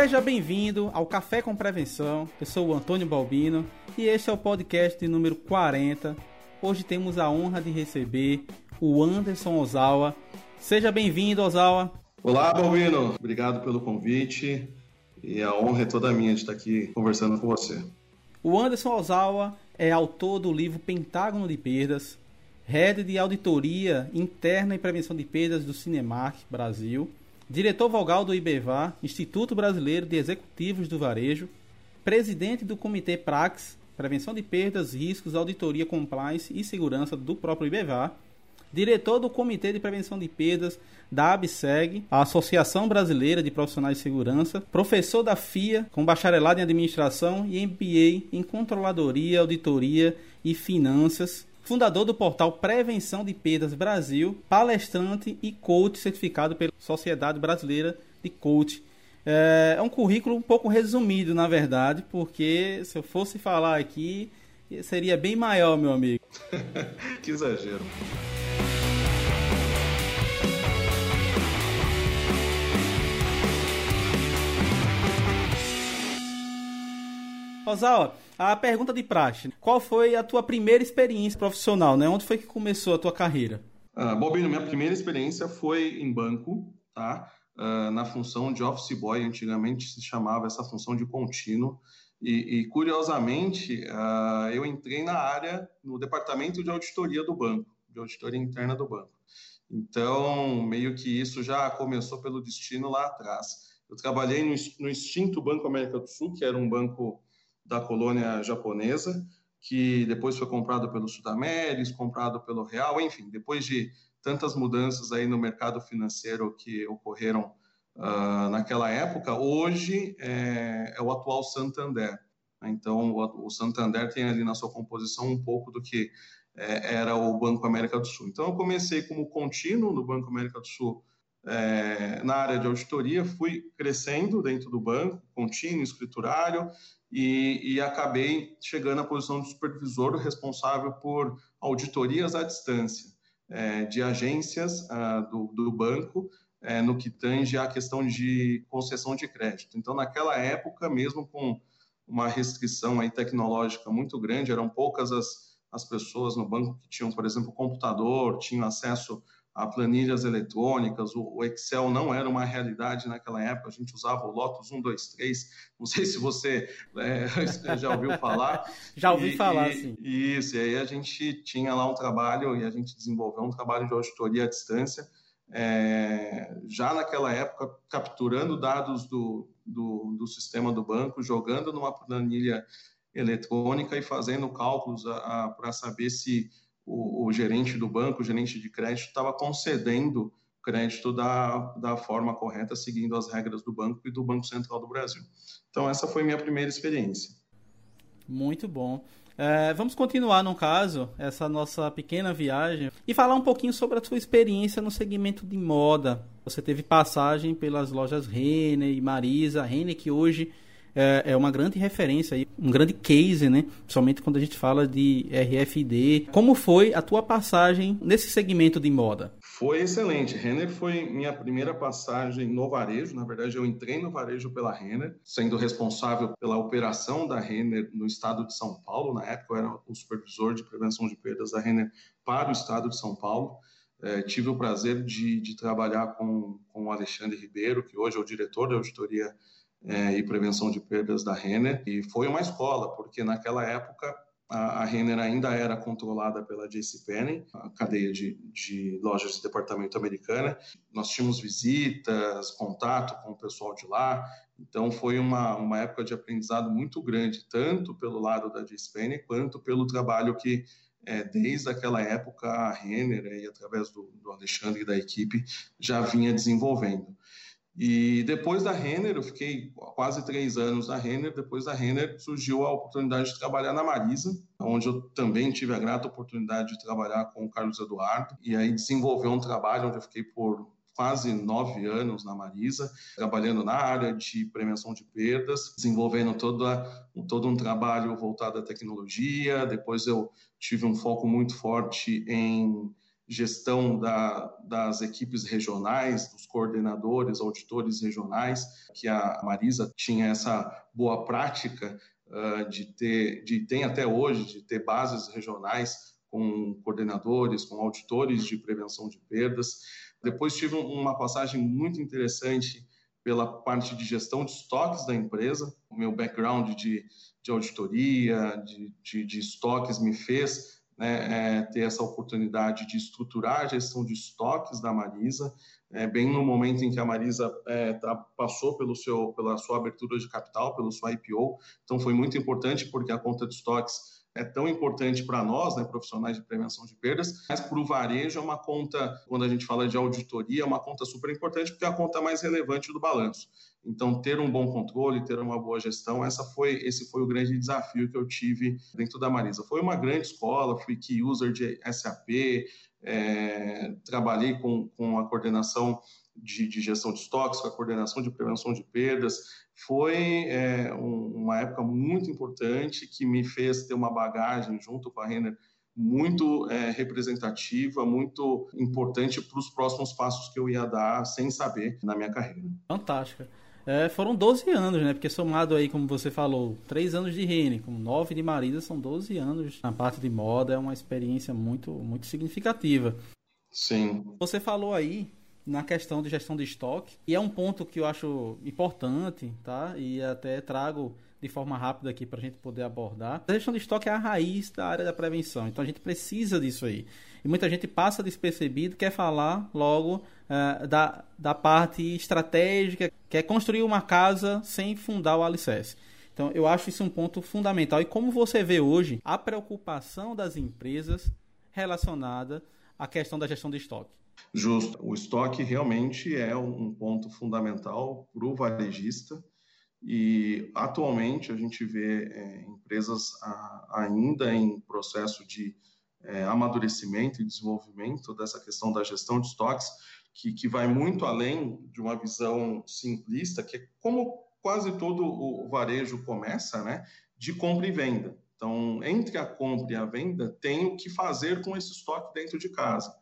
Seja bem-vindo ao Café com Prevenção. Eu sou o Antônio Balbino e este é o podcast número 40. Hoje temos a honra de receber o Anderson Ozawa. Seja bem-vindo, Ozawa. Olá, Balbino. Obrigado pelo convite e a honra é toda minha de estar aqui conversando com você. O Anderson Ozawa é autor do livro Pentágono de Perdas, Head de Auditoria Interna e Prevenção de Perdas do Cinemark Brasil diretor vogal do IBEVAR, Instituto Brasileiro de Executivos do Varejo, presidente do Comitê Prax, Prevenção de Perdas, Riscos, Auditoria, Compliance e Segurança do próprio IBEVAR, diretor do Comitê de Prevenção de Perdas da ABSEG, a Associação Brasileira de Profissionais de Segurança, professor da FIA, com bacharelado em Administração e MBA em Controladoria, Auditoria e Finanças, fundador do portal Prevenção de Perdas Brasil, palestrante e coach certificado pela Sociedade Brasileira de Coach. É, é um currículo um pouco resumido, na verdade, porque se eu fosse falar aqui, seria bem maior, meu amigo. que exagero. Ozawa, a pergunta de praxe. Qual foi a tua primeira experiência profissional, né? Onde foi que começou a tua carreira? Uh, Bobino, minha primeira experiência foi em banco, tá? Uh, na função de office boy, antigamente se chamava essa função de contínuo. E, e curiosamente, uh, eu entrei na área, no departamento de auditoria do banco, de auditoria interna do banco. Então, meio que isso já começou pelo destino lá atrás. Eu trabalhei no, no extinto Banco América do Sul, que era um banco da colônia japonesa, que depois foi comprado pelo Sudameris, comprado pelo Real, enfim, depois de tantas mudanças aí no mercado financeiro que ocorreram uh, naquela época, hoje é, é, o atual Santander. Então, o, o, Santander tem ali na sua composição um pouco do que é, era o Banco América do Sul. Então, eu comecei como contínuo no Banco América do Sul é, na área de auditoria, fui crescendo dentro do banco, contínuo, escriturário, e, e, acabei chegando à posição de supervisor responsável por auditorias à distância é, de agências ah, do, do, banco é, no que tange à questão de concessão de crédito. Então, naquela época, mesmo com uma restrição aí tecnológica muito grande, eram poucas as, as pessoas no banco que tinham, por exemplo, computador, tinham acesso a planilhas eletrônicas, o, Excel não era uma realidade naquela época, a gente usava o Lotus 1, 2, 3, não sei se você é, já ouviu falar. já ouvi e, falar, e, sim. Isso, e aí a gente tinha lá um trabalho, e a gente desenvolveu um trabalho de auditoria à distância, é, já naquela época, capturando dados do, do, do sistema do banco, jogando numa planilha eletrônica e fazendo cálculos para saber se o, o gerente do banco, o gerente de crédito, estava concedendo crédito da, da forma correta, seguindo as regras do banco e do Banco Central do Brasil. Então, essa foi minha primeira experiência. Muito bom. É, vamos continuar, no caso, essa nossa pequena viagem e falar um pouquinho sobre a sua experiência no segmento de moda. Você teve passagem pelas lojas Renner e Marisa. Renner que hoje é, é uma grande referência, um grande case, né? Principalmente quando a gente fala de RFD. Como foi a tua passagem nesse segmento de moda? Foi excelente. Renner foi minha primeira passagem no varejo. Na verdade, eu entrei no varejo pela Renner, sendo responsável pela operação da Renner no estado de São Paulo. Na época, eu era o supervisor de prevenção de perdas da Renner para o estado de São Paulo. É, tive o prazer de, de trabalhar com, com o Alexandre Ribeiro, que hoje é o diretor da auditoria é, e prevenção de perdas da Renner. E foi uma escola, porque naquela época a, a Renner ainda era controlada pela JCPenney, a cadeia de, de lojas de departamento americana. Nós tínhamos visitas, contato com o pessoal de lá. Então foi uma, uma época de aprendizado muito grande, tanto pelo lado da JCPenney quanto pelo trabalho que é, desde aquela época a Renner, através do, do Alexandre e da equipe, já vinha desenvolvendo. E depois da Renner, eu fiquei quase três anos na Renner. Depois da Renner, surgiu a oportunidade de trabalhar na Marisa, onde eu também tive a grata oportunidade de trabalhar com o Carlos Eduardo. E aí desenvolveu um trabalho onde eu fiquei por quase nove anos na Marisa, trabalhando na área de prevenção de perdas, desenvolvendo toda, todo um trabalho voltado à tecnologia. Depois eu tive um foco muito forte em gestão da, das equipes regionais, dos coordenadores, auditores regionais, que a Marisa tinha essa boa prática uh, de ter, de tem até hoje, de ter bases regionais com coordenadores, com auditores de prevenção de perdas. Depois tive uma passagem muito interessante pela parte de gestão de estoques da empresa. O meu background de, de auditoria, de, de, de estoques me fez né, é, ter essa oportunidade de estruturar a gestão de estoques da Marisa, é, bem no momento em que a Marisa é, tá, passou pelo seu, pela sua abertura de capital, pelo seu IPO. Então, foi muito importante porque a conta de estoques é tão importante para nós, né, profissionais de prevenção de perdas, mas para o varejo é uma conta, quando a gente fala de auditoria, é uma conta super importante porque é a conta mais relevante do balanço. Então, ter um bom controle, ter uma boa gestão, essa foi, esse foi o grande desafio que eu tive dentro da Marisa. Foi uma grande escola, fui key user de SAP, é, trabalhei com, com a coordenação de, de, gestão de estoques, com a coordenação de prevenção de perdas. Foi é, um, uma época muito importante que me fez ter uma bagagem junto com a Renner muito é, representativa, muito importante para os próximos passos que eu ia dar sem saber na minha carreira. Fantástica. É, foram 12 anos, né? Porque somado aí, como você falou, 3 anos de Rene, com 9 de Marisa, são 12 anos na parte de moda. É uma experiência muito, muito significativa. Sim. Você falou aí na questão de gestão de estoque, e é um ponto que eu acho importante, tá? E até trago de forma rápida aqui para a gente poder abordar. A gestão de estoque é a raiz da área da prevenção, então a gente precisa disso aí. E muita gente passa despercebido, quer falar logo uh, da, da parte estratégica, quer construir uma casa sem fundar o alicerce. Então eu acho isso um ponto fundamental. E como você vê hoje a preocupação das empresas relacionada à questão da gestão de estoque? Justo. O estoque realmente é um ponto fundamental para o varejista e atualmente a gente vê é, empresas a, ainda em processo de é, amadurecimento e desenvolvimento dessa questão da gestão de estoques, que, que vai muito além de uma visão simplista, que é como quase todo o varejo começa, né, de compra e venda. Então, entre a compra e a venda, tem o que fazer com esse estoque dentro de casa.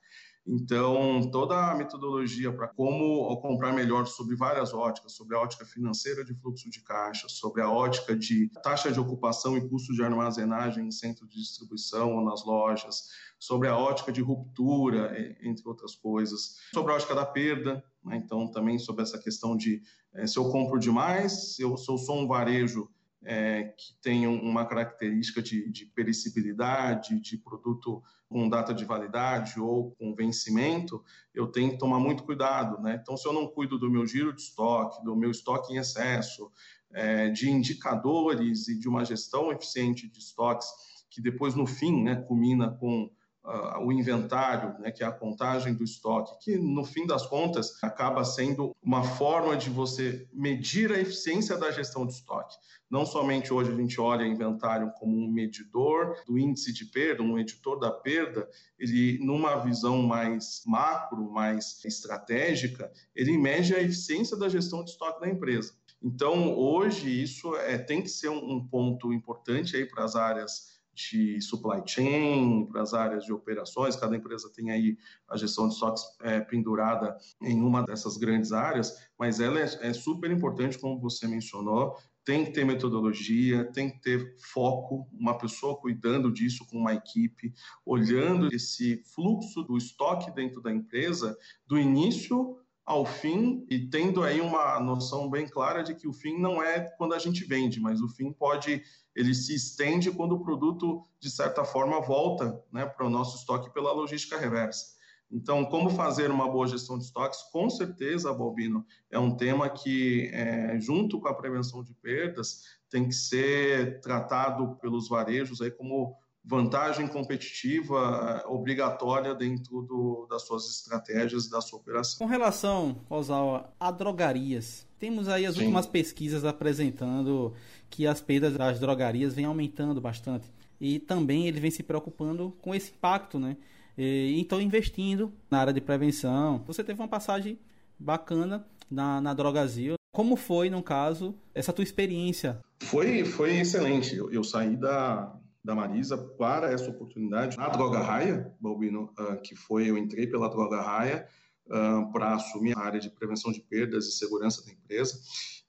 Então, toda a metodologia para como comprar melhor sobre várias óticas, sobre a ótica financeira de fluxo de caixa, sobre a ótica de taxa de ocupação e custo de armazenagem em centro de distribuição ou nas lojas, sobre a ótica de ruptura, entre outras coisas, sobre a ótica da perda, né? então também sobre essa questão de é, se eu compro demais, se eu, se eu sou um varejo é, que tem uma característica de, de perecibilidade, de produto com data de validade ou com vencimento, eu tenho que tomar muito cuidado. Né? Então, se eu não cuido do meu giro de estoque, do meu estoque em excesso, é, de indicadores e de uma gestão eficiente de estoques, que depois, no fim, né, culmina com uh, o inventário, né, que é a contagem do estoque, que no fim das contas acaba sendo uma forma de você medir a eficiência da gestão de estoque. Não somente hoje a gente olha inventário como um medidor do índice de perda, um editor da perda, ele numa visão mais macro, mais estratégica, ele mede a eficiência da gestão de estoque da empresa. Então, hoje, isso é, tem que ser um, um ponto importante aí para as áreas de supply chain, para as áreas de operações, cada empresa tem aí a gestão de estoques é, pendurada em uma dessas grandes áreas, mas ela é, é super importante, como você mencionou, tem que ter metodologia, tem que ter foco, uma pessoa cuidando disso com uma equipe, olhando esse fluxo do estoque dentro da empresa, do início ao fim e tendo aí uma noção bem clara de que o fim não é quando a gente vende, mas o fim pode ele se estende quando o produto de certa forma volta, né, para o nosso estoque pela logística reversa. Então, como fazer uma boa gestão de estoques? Com certeza, Balbino, é um tema que, é, junto com a prevenção de perdas, tem que ser tratado pelos varejos aí como vantagem competitiva eh, obrigatória dentro do, das suas estratégias da sua operação. Com relação, Osawa, a drogarias, temos aí as Sim. últimas pesquisas apresentando que as perdas das drogarias vêm aumentando bastante. E também ele vem se preocupando com esse impacto, né? E, então, investindo na área de prevenção. Você teve uma passagem bacana na, na Drogazil. Como foi, no caso, essa tua experiência? Foi, foi excelente. Eu, eu saí da, da Marisa para essa oportunidade na Droga Raia, Balbino, uh, que foi, eu entrei pela Droga Raia uh, para assumir a área de prevenção de perdas e segurança da empresa,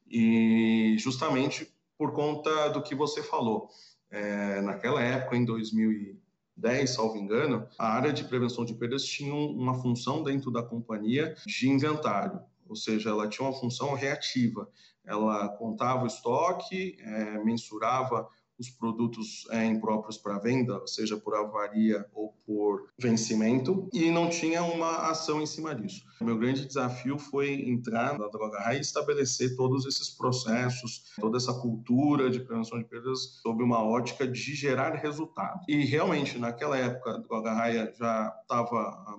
e justamente por conta do que você falou. É, naquela época, em 2010, salvo engano, a área de prevenção de perdas tinha uma função dentro da companhia de inventário, ou seja, ela tinha uma função reativa. Ela contava o estoque, é, mensurava os produtos é, impróprios para venda, seja por avaria ou por vencimento, e não tinha uma ação em cima disso. O meu grande desafio foi entrar na Droga Raia e estabelecer todos esses processos, toda essa cultura de prevenção de perdas sob uma ótica de gerar resultado. E realmente, naquela época, a Droga Raia já estava há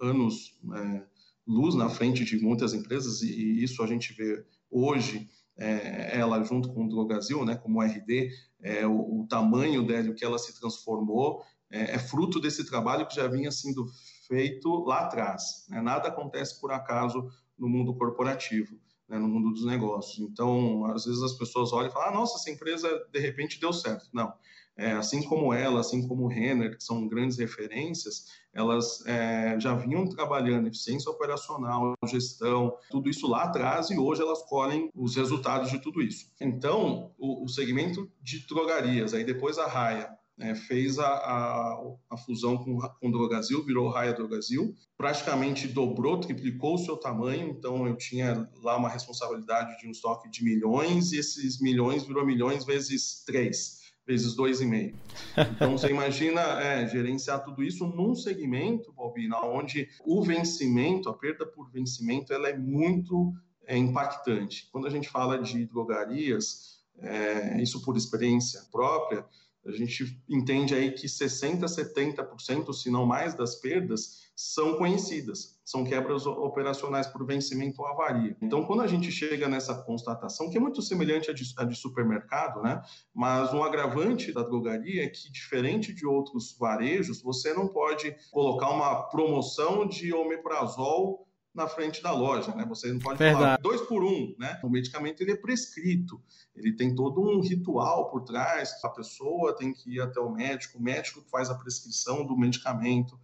anos é, luz na frente de muitas empresas, e isso a gente vê hoje é, ela junto com o Drogazil, né, como RD, é, o, o, tamanho dela, o que ela se transformou, é, é, fruto desse trabalho que já vinha sendo feito lá atrás. Né? Nada acontece por acaso no mundo corporativo, né, no mundo dos negócios. Então, às vezes as pessoas olham e falam, ah, nossa, essa empresa de repente deu certo. Não, é, assim como ela, assim como Renner, que são grandes referências, elas é, já vinham trabalhando eficiência operacional, gestão, tudo isso lá atrás e hoje elas colhem os resultados de tudo isso. Então, o, o segmento de drogarias, aí depois a Raia, é, fez a, a, a, fusão com, com o Drogazil, virou Raia Drogazil, praticamente dobrou, triplicou o seu tamanho, então eu tinha lá uma responsabilidade de um estoque de milhões e esses milhões virou milhões vezes três vezes dois e meio. Então você imagina é, gerenciar tudo isso num segmento, Bobina, onde o vencimento, a perda por vencimento, ela é muito é, impactante. Quando a gente fala de drogarias, é, isso por experiência própria, a gente entende aí que 60%, 70%, se não mais, das perdas são conhecidas, são quebras operacionais por vencimento ou avaria. Então, quando a gente chega nessa constatação, que é muito semelhante à de, à de supermercado, né? mas um agravante da drogaria é que, diferente de outros varejos, você não pode colocar uma promoção de omeprazol na frente da loja, né? Você não pode Verdade. falar dois por um, né? O medicamento ele é prescrito, ele tem todo um ritual por trás. A pessoa tem que ir até o médico, o médico faz a prescrição do medicamento.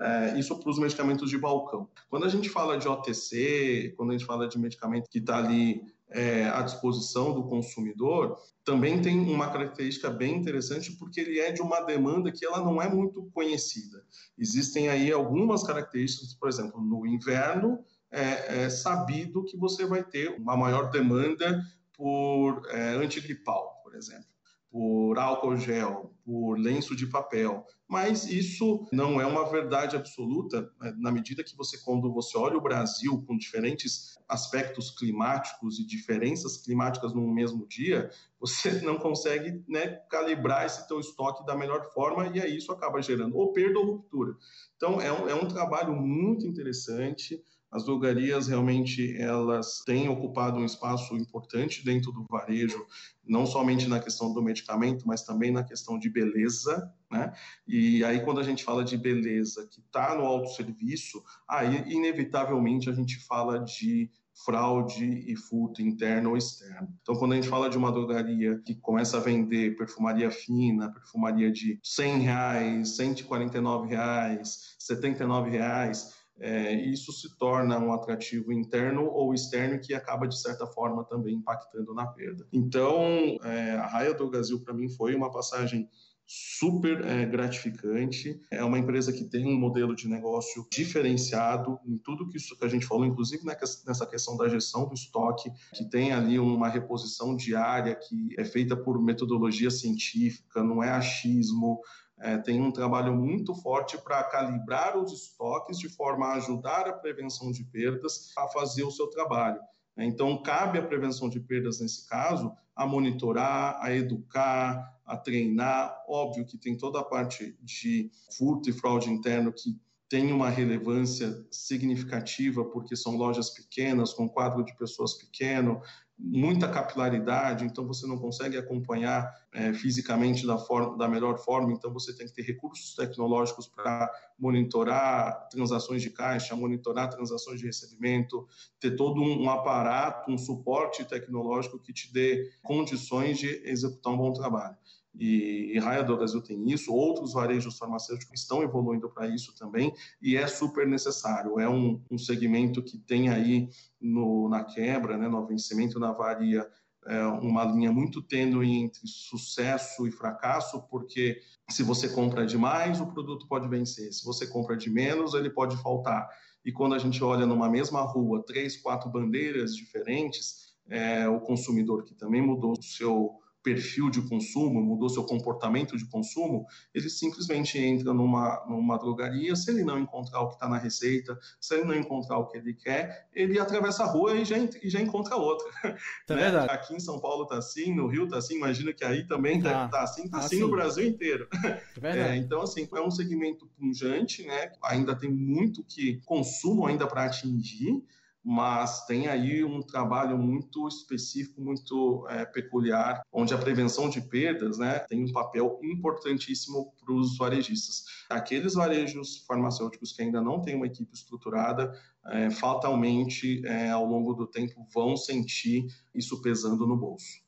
É, isso para os medicamentos de balcão. Quando a gente fala de OTC, quando a gente fala de medicamento que está ali é, à disposição do consumidor, também tem uma característica bem interessante porque ele é de uma demanda que ela não é muito conhecida. Existem aí algumas características, por exemplo, no inverno é, é sabido que você vai ter uma maior demanda por é, antigripal, por exemplo por álcool gel, por lenço de papel, mas isso não é uma verdade absoluta né? na medida que você, quando você olha o Brasil com diferentes aspectos climáticos e diferenças climáticas no mesmo dia, você não consegue né, calibrar esse teu estoque da melhor forma e aí isso acaba gerando ou perda ou ruptura. Então é um, é um trabalho muito interessante. As drogarias realmente elas têm ocupado um espaço importante dentro do varejo, não somente na questão do medicamento, mas também na questão de beleza, né? E aí quando a gente fala de beleza que está no autosserviço, aí inevitavelmente a gente fala de fraude e furto interno ou externo. Então, quando a gente fala de uma drogaria que começa a vender perfumaria fina, perfumaria de 100 reais, 149 reais, 79 reais, é, isso se torna um atrativo interno ou externo que acaba, de certa forma, também impactando na perda. Então, é, a Raia do Brasil, para mim, foi uma passagem super é, gratificante. É uma empresa que tem um modelo de negócio diferenciado em tudo que, isso que a gente falou, inclusive nessa questão da gestão do estoque, que tem ali uma reposição diária que é feita por metodologia científica, não é achismo, é, tem um trabalho muito forte para calibrar os estoques de forma a ajudar a prevenção de perdas a fazer o seu trabalho. Então, cabe à prevenção de perdas, nesse caso, a monitorar, a educar, a treinar. Óbvio que tem toda a parte de furto e fraude interno que tem uma relevância significativa, porque são lojas pequenas, com quadro de pessoas pequeno, muita capilaridade, então você não consegue acompanhar é, fisicamente da, forma, da melhor forma, então você tem que ter recursos tecnológicos para monitorar transações de caixa, monitorar transações de recebimento, ter todo um, aparato, um suporte tecnológico que te dê condições de executar um bom trabalho. E, e Raia do Brasil tem isso, outros varejos farmacêuticos estão evoluindo para isso também, e é super necessário. É um, um segmento que tem aí no, na quebra, né, no vencimento na varia, é uma linha muito tênue entre sucesso e fracasso, porque se você compra demais, o produto pode vencer, se você compra de menos, ele pode faltar. E quando a gente olha numa mesma rua, três, quatro bandeiras diferentes, é, o consumidor que também mudou o seu perfil de consumo, mudou seu comportamento de consumo, ele simplesmente entra numa, numa drogaria, se ele não encontrar o que está na receita, se ele não encontrar o que ele quer, ele atravessa a rua e já, e já encontra outra. É né? Aqui em São Paulo está assim, no Rio está assim, imagino que aí também está tá assim, está ah, assim sim. no Brasil inteiro. É é, então, assim, é um segmento punjante, né? ainda tem muito que consumo ainda para atingir, mas tem aí um trabalho muito específico, muito é, peculiar, onde a prevenção de perdas né, tem um papel importantíssimo para os varejistas. Aqueles varejos farmacêuticos que ainda não têm uma equipe estruturada, é, fatalmente, é, ao longo do tempo, vão sentir isso pesando no bolso.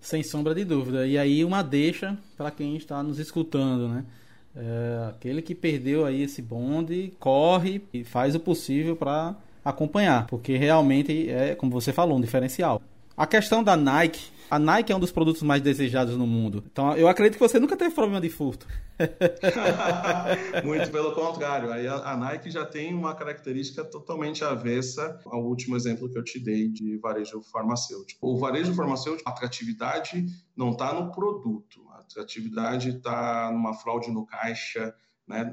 Sem sombra de dúvida. E aí uma deixa para quem está nos escutando, né? É, aquele que perdeu aí esse bonde, corre e faz o possível para acompanhar, porque realmente é, como você falou, um diferencial. A questão da Nike, a Nike é um dos produtos mais desejados no mundo. Então eu acredito que você nunca teve problema de furto. Muito pelo contrário. Aí a, a, Nike já tem uma característica totalmente avessa ao último exemplo que eu te dei de varejo farmacêutico. O varejo farmacêutico, a atratividade não está no produto, a atratividade está numa fraude no caixa, né,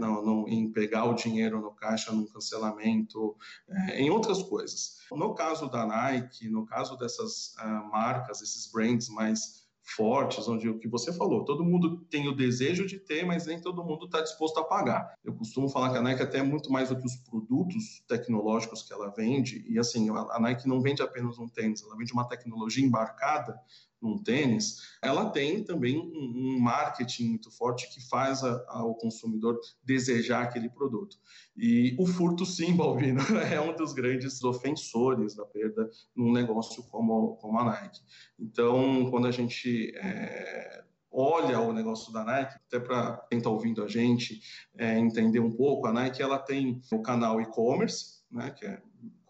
em pegar o dinheiro no caixa num cancelamento, é, em outras coisas. No caso da Nike, no caso dessas uh, marcas, esses brands mais fortes, onde o que você falou, todo mundo tem o desejo de ter, mas nem todo mundo está disposto a pagar. Eu costumo falar que a Nike até é muito mais do que os produtos tecnológicos que ela vende, e assim, a Nike não vende apenas um tênis, ela vende uma tecnologia embarcada num tênis, ela tem também um, um marketing muito forte que faz a, consumidor desejar aquele produto. E o furto, sim, Balbino, é um dos grandes ofensores da perda num negócio como, como a Nike. Então, quando a gente é, olha o negócio da Nike, até para quem está ouvindo a gente é, entender um pouco, a Nike ela tem o canal e-commerce, né, que é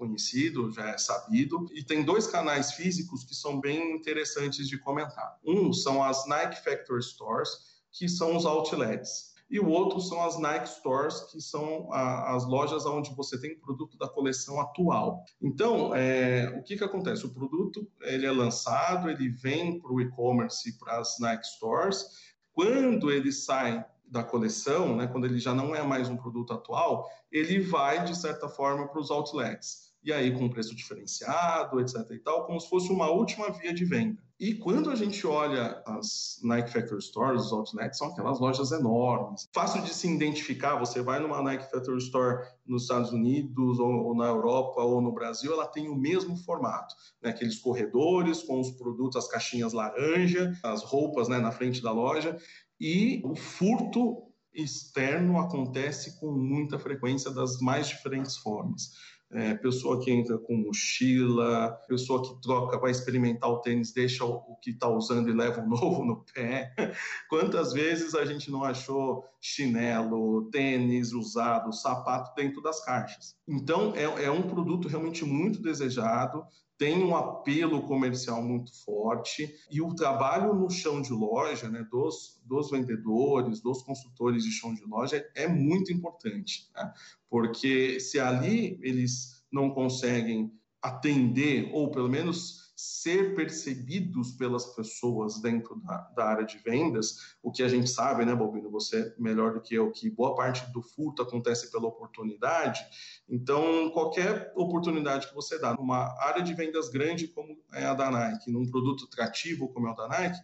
conhecido, já é sabido, e tem dois canais físicos que são bem interessantes de comentar. Um são as Nike Factory Stores, que são os outlets e o outro são as Nike Stores, que são a, as lojas onde você tem produto da coleção atual. Então, é, o que, que acontece? O produto ele é lançado, ele vem para o e-commerce, para as Nike Stores. Quando ele sai da coleção, né, quando ele já não é mais um produto atual, ele vai, de certa forma, para os outlets e aí com preço diferenciado, etc e tal, como se fosse uma última via de venda. E quando a gente olha as Nike Factory Stores, os outlets, são aquelas lojas enormes. Fácil de se identificar, você vai numa Nike Factory Store nos Estados Unidos, ou, ou na Europa, ou no Brasil, ela tem o mesmo formato. Né? Aqueles corredores com os produtos, as caixinhas laranja, as roupas né, na frente da loja, e o furto externo acontece com muita frequência das mais diferentes formas é, pessoa que entra com mochila, pessoa que troca, vai experimentar o tênis, deixa o, o que está usando e leva um novo no pé. Quantas vezes a gente não achou chinelo, tênis usado, sapato dentro das caixas? Então, é, é um produto realmente muito desejado, tem um apelo comercial muito forte e o trabalho no chão de loja, né, dos, dos vendedores, dos consultores de chão de loja é muito importante, né? porque se ali eles não conseguem atender ou pelo menos ser percebidos pelas pessoas dentro da, da, área de vendas, o que a gente sabe, né, Bobino, você melhor do que eu, que boa parte do furto acontece pela oportunidade. Então, qualquer oportunidade que você dá numa área de vendas grande como é a da Nike, num produto atrativo como é o da Nike,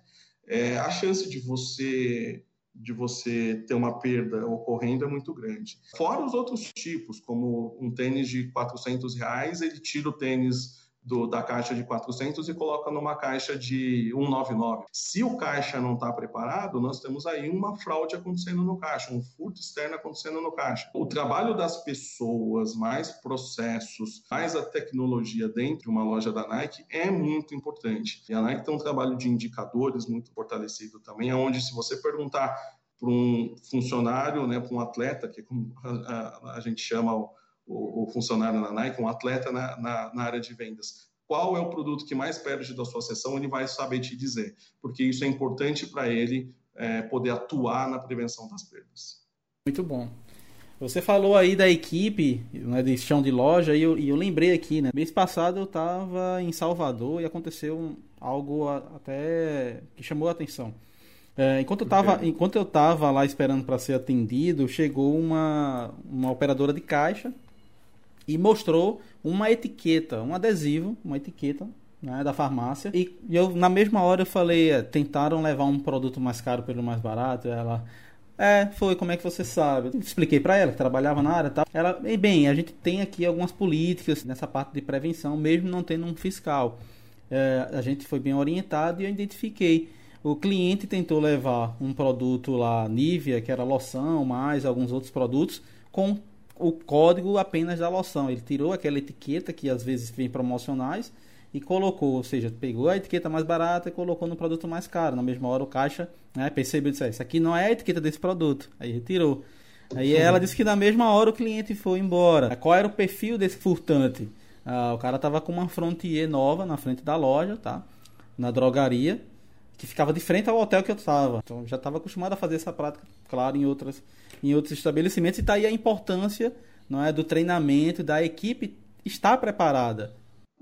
é, a chance de você de você ter uma perda ocorrendo é muito grande. Fora os outros tipos, como um tênis de 400 reais, ele tira o tênis do, da caixa de 400 e coloca numa caixa de 199. Se o caixa não está preparado, nós temos aí uma fraude acontecendo no caixa, um furto externo acontecendo no caixa. O trabalho das pessoas, mais processos, mais a tecnologia dentro de uma loja da Nike é muito importante. E a Nike tem um trabalho de indicadores muito fortalecido também, onde se você perguntar para um funcionário, né, para um atleta, que é como a, a, a gente chama o o, funcionário na Nike, um atleta na, na, na área de vendas qual é o produto que mais perde da sua sessão, ele vai saber te dizer, porque isso é importante para ele é, poder atuar na prevenção das perdas. Muito bom. Você falou aí da equipe né, de chão de loja e eu, e eu lembrei aqui, né? Mês passado eu estava em Salvador e aconteceu algo até que chamou a atenção. É, enquanto, eu estava enquanto eu tava lá esperando para ser atendido, chegou uma, uma operadora de caixa e mostrou uma etiqueta, um adesivo, uma etiqueta né, da farmácia. E eu, na mesma hora, eu falei: é, tentaram levar um produto mais caro pelo mais barato. Ela. É, foi, como é que você sabe? Expliquei para ela que trabalhava na área e tal. Ela, e bem, a gente tem aqui algumas políticas nessa parte de prevenção, mesmo não tendo um fiscal. É, a gente foi bem orientado e eu identifiquei. O cliente tentou levar um produto lá, Nivea, que era loção, mais alguns outros produtos, com o código apenas da loção. Ele tirou aquela etiqueta que às vezes vem promocionais e colocou, ou seja, pegou a etiqueta mais barata e colocou no produto mais caro. Na mesma hora o caixa né, percebeu e disse: Isso aqui não é a etiqueta desse produto. Aí retirou. Aí ela disse que na mesma hora o cliente foi embora. Qual era o perfil desse furtante? Ah, o cara tava com uma Frontier nova na frente da loja, tá? Na drogaria, que ficava de frente ao hotel que eu estava. Então já estava acostumado a fazer essa prática, claro, em outras em outros estabelecimentos e está aí a importância não é do treinamento da equipe estar preparada.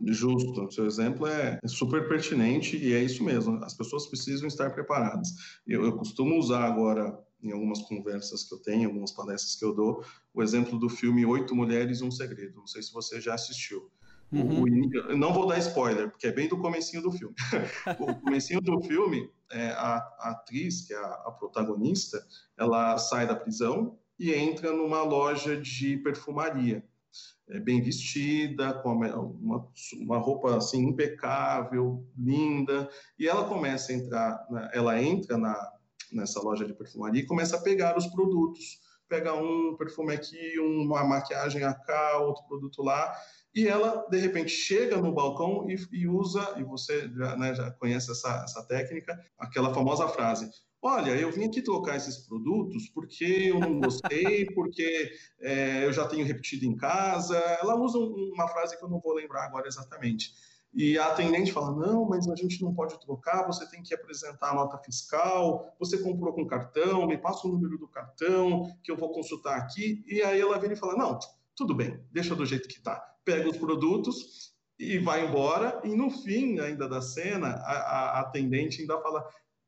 Justo, seu exemplo é super pertinente e é isso mesmo. As pessoas precisam estar preparadas. Eu, eu costumo usar agora em algumas conversas que eu tenho, algumas palestras que eu dou, o exemplo do filme Oito Mulheres e um Segredo. Não sei se você já assistiu. Uhum. O, não vou dar spoiler, porque é bem do comecinho do filme. o comecinho do filme, é, a, a, atriz, que é a, a, protagonista, ela sai da prisão e entra numa loja de perfumaria. É, bem vestida, com uma, uma roupa assim impecável, linda, e ela começa a entrar, ela entra na, nessa loja de perfumaria e começa a pegar os produtos. Pega um perfume aqui, uma maquiagem cá, outro produto lá, e ela, de repente, chega no balcão e, e usa, e você já, né, já conhece essa, essa técnica, aquela famosa frase: Olha, eu vim aqui trocar esses produtos porque eu não gostei, porque é, eu já tenho repetido em casa. Ela usa uma frase que eu não vou lembrar agora exatamente. E a atendente fala: não, mas a gente não pode trocar, você tem que apresentar a nota fiscal, você comprou com cartão, me passa o número do cartão, que eu vou consultar aqui. E aí ela vem e fala: não, tudo bem, deixa do jeito que está pega os produtos e vai embora. E no fim ainda da cena, a, a atendente ainda fala: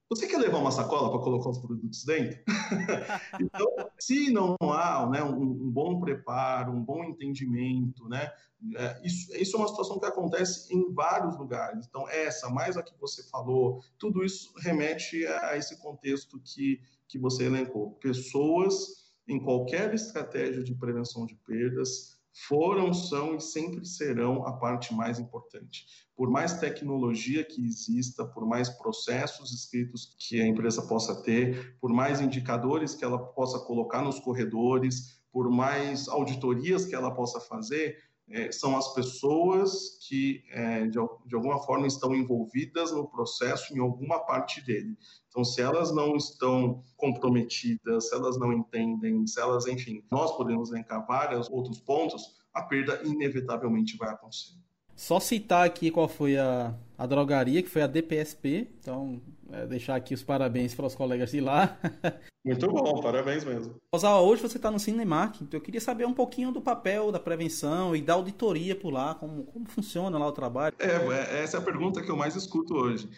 Você quer levar uma sacola para colocar os produtos dentro? então, se não há né, um, um, bom preparo, um bom entendimento, né, é, isso, isso é uma situação que acontece em vários lugares. Então, essa, mais a que você falou, tudo isso remete a esse contexto que, que você elencou. Pessoas em qualquer estratégia de prevenção de perdas foram, são e sempre serão a parte mais importante. Por mais tecnologia que exista, por mais processos escritos que a empresa possa ter, por mais indicadores que ela possa colocar nos corredores, por mais auditorias que ela possa fazer, é, são as pessoas que, é, de, de, alguma forma, estão envolvidas no processo em alguma parte dele. Então, se elas não estão comprometidas, se elas não entendem, se elas, enfim, nós podemos elencar vários outros pontos, a perda inevitavelmente vai acontecer. Só citar aqui qual foi a, a drogaria, que foi a DPSP. Então, é, deixar aqui os parabéns para os colegas de lá. Muito bom, parabéns mesmo. Osal, hoje você está no Cinemark, então eu queria saber um pouquinho do papel da prevenção e da auditoria por lá, como, como funciona lá o trabalho. É, é essa é a pergunta que eu mais escuto hoje.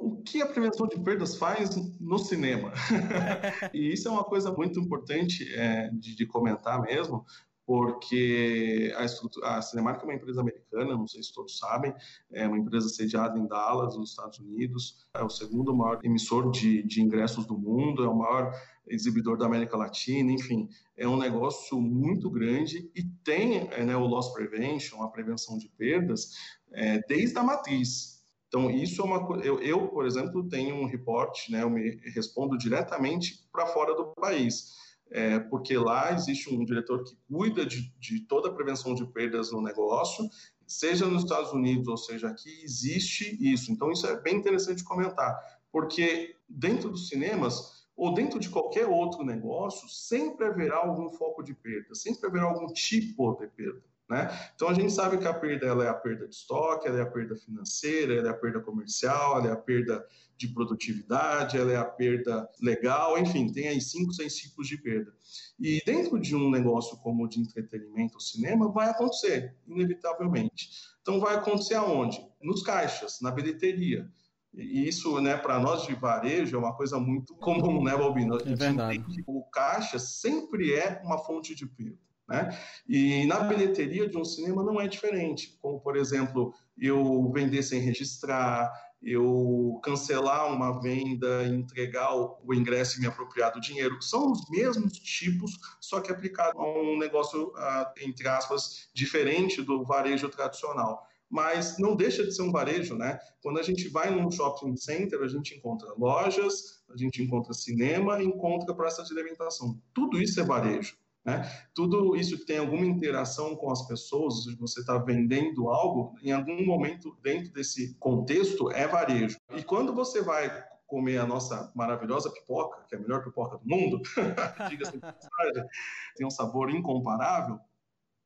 O que a prevenção de perdas faz no cinema? e isso é uma coisa muito importante é, de, de comentar mesmo, porque a, a Cinemark é uma empresa americana, não sei se todos sabem, é uma empresa sediada em Dallas, nos Estados Unidos, é o segundo maior emissor de, de ingressos do mundo, é o maior exibidor da América Latina, enfim, é um negócio muito grande e tem é, né, o loss prevention, a prevenção de perdas, é, desde a matriz. Então, isso é uma coisa. Eu, eu, por exemplo, tenho um reporte, né, eu me respondo diretamente para fora do país, é, porque lá existe um diretor que cuida de, de toda a prevenção de perdas no negócio, seja nos Estados Unidos ou seja aqui, existe isso. Então, isso é bem interessante comentar, porque dentro dos cinemas ou dentro de qualquer outro negócio, sempre haverá algum foco de perda, sempre haverá algum tipo de perda. Né? Então a gente sabe que a perda ela é a perda de estoque, ela é a perda financeira, ela é a perda comercial, ela é a perda de produtividade, ela é a perda legal, enfim, tem aí cinco, seis tipos de perda. E dentro de um negócio como o de entretenimento, o cinema, vai acontecer, inevitavelmente. Então vai acontecer aonde? Nos caixas, na bilheteria. E isso, né, para nós de varejo é uma coisa muito comum, né, Balbino? É verdade. O caixa sempre é uma fonte de perda. Né? E na bilheteria de um cinema não é diferente, como por exemplo, eu vender sem registrar, eu cancelar uma venda, entregar o ingresso e me apropriar do dinheiro, são os mesmos tipos, só que aplicado a um negócio, entre aspas, diferente do varejo tradicional mas não deixa de ser um varejo, né? Quando a gente vai num shopping center, a gente encontra lojas, a gente encontra cinema, encontra praça de alimentação. Tudo isso é varejo. Né? Tudo isso que tem alguma interação com as pessoas, você está vendendo algo, em algum momento dentro desse contexto é varejo. E quando você vai comer a nossa maravilhosa pipoca, que é a melhor pipoca do mundo, diga-se tem um sabor incomparável,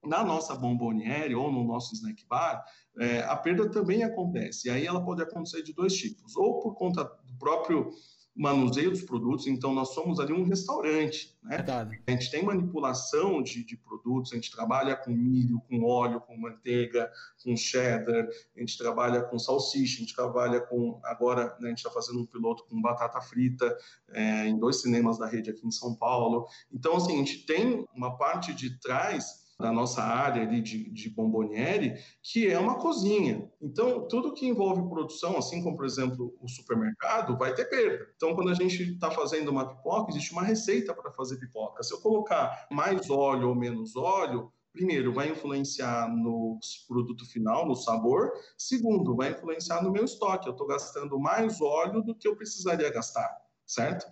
na nossa bomboniere ou no nosso snack bar, é, a perda também acontece. E aí ela pode acontecer de dois tipos, ou por conta do próprio manuseio dos produtos, então nós somos ali um restaurante, né? Verdade. A gente tem manipulação de, de, produtos, a gente trabalha com milho, com óleo, com manteiga, com cheddar, a gente trabalha com salsicha, a gente trabalha com, agora né, a gente está fazendo um piloto com batata frita é, em dois cinemas da rede aqui em São Paulo. Então, assim, a gente tem uma parte de trás da nossa área ali de, de bomboniere, que é uma cozinha. Então, tudo que envolve produção, assim como, por exemplo, o supermercado, vai ter perda. Então, quando a gente está fazendo uma pipoca, existe uma receita para fazer pipoca. Se eu colocar mais óleo ou menos óleo, primeiro, vai influenciar no produto final, no sabor. Segundo, vai influenciar no meu estoque. Eu estou gastando mais óleo do que eu precisaria gastar certo?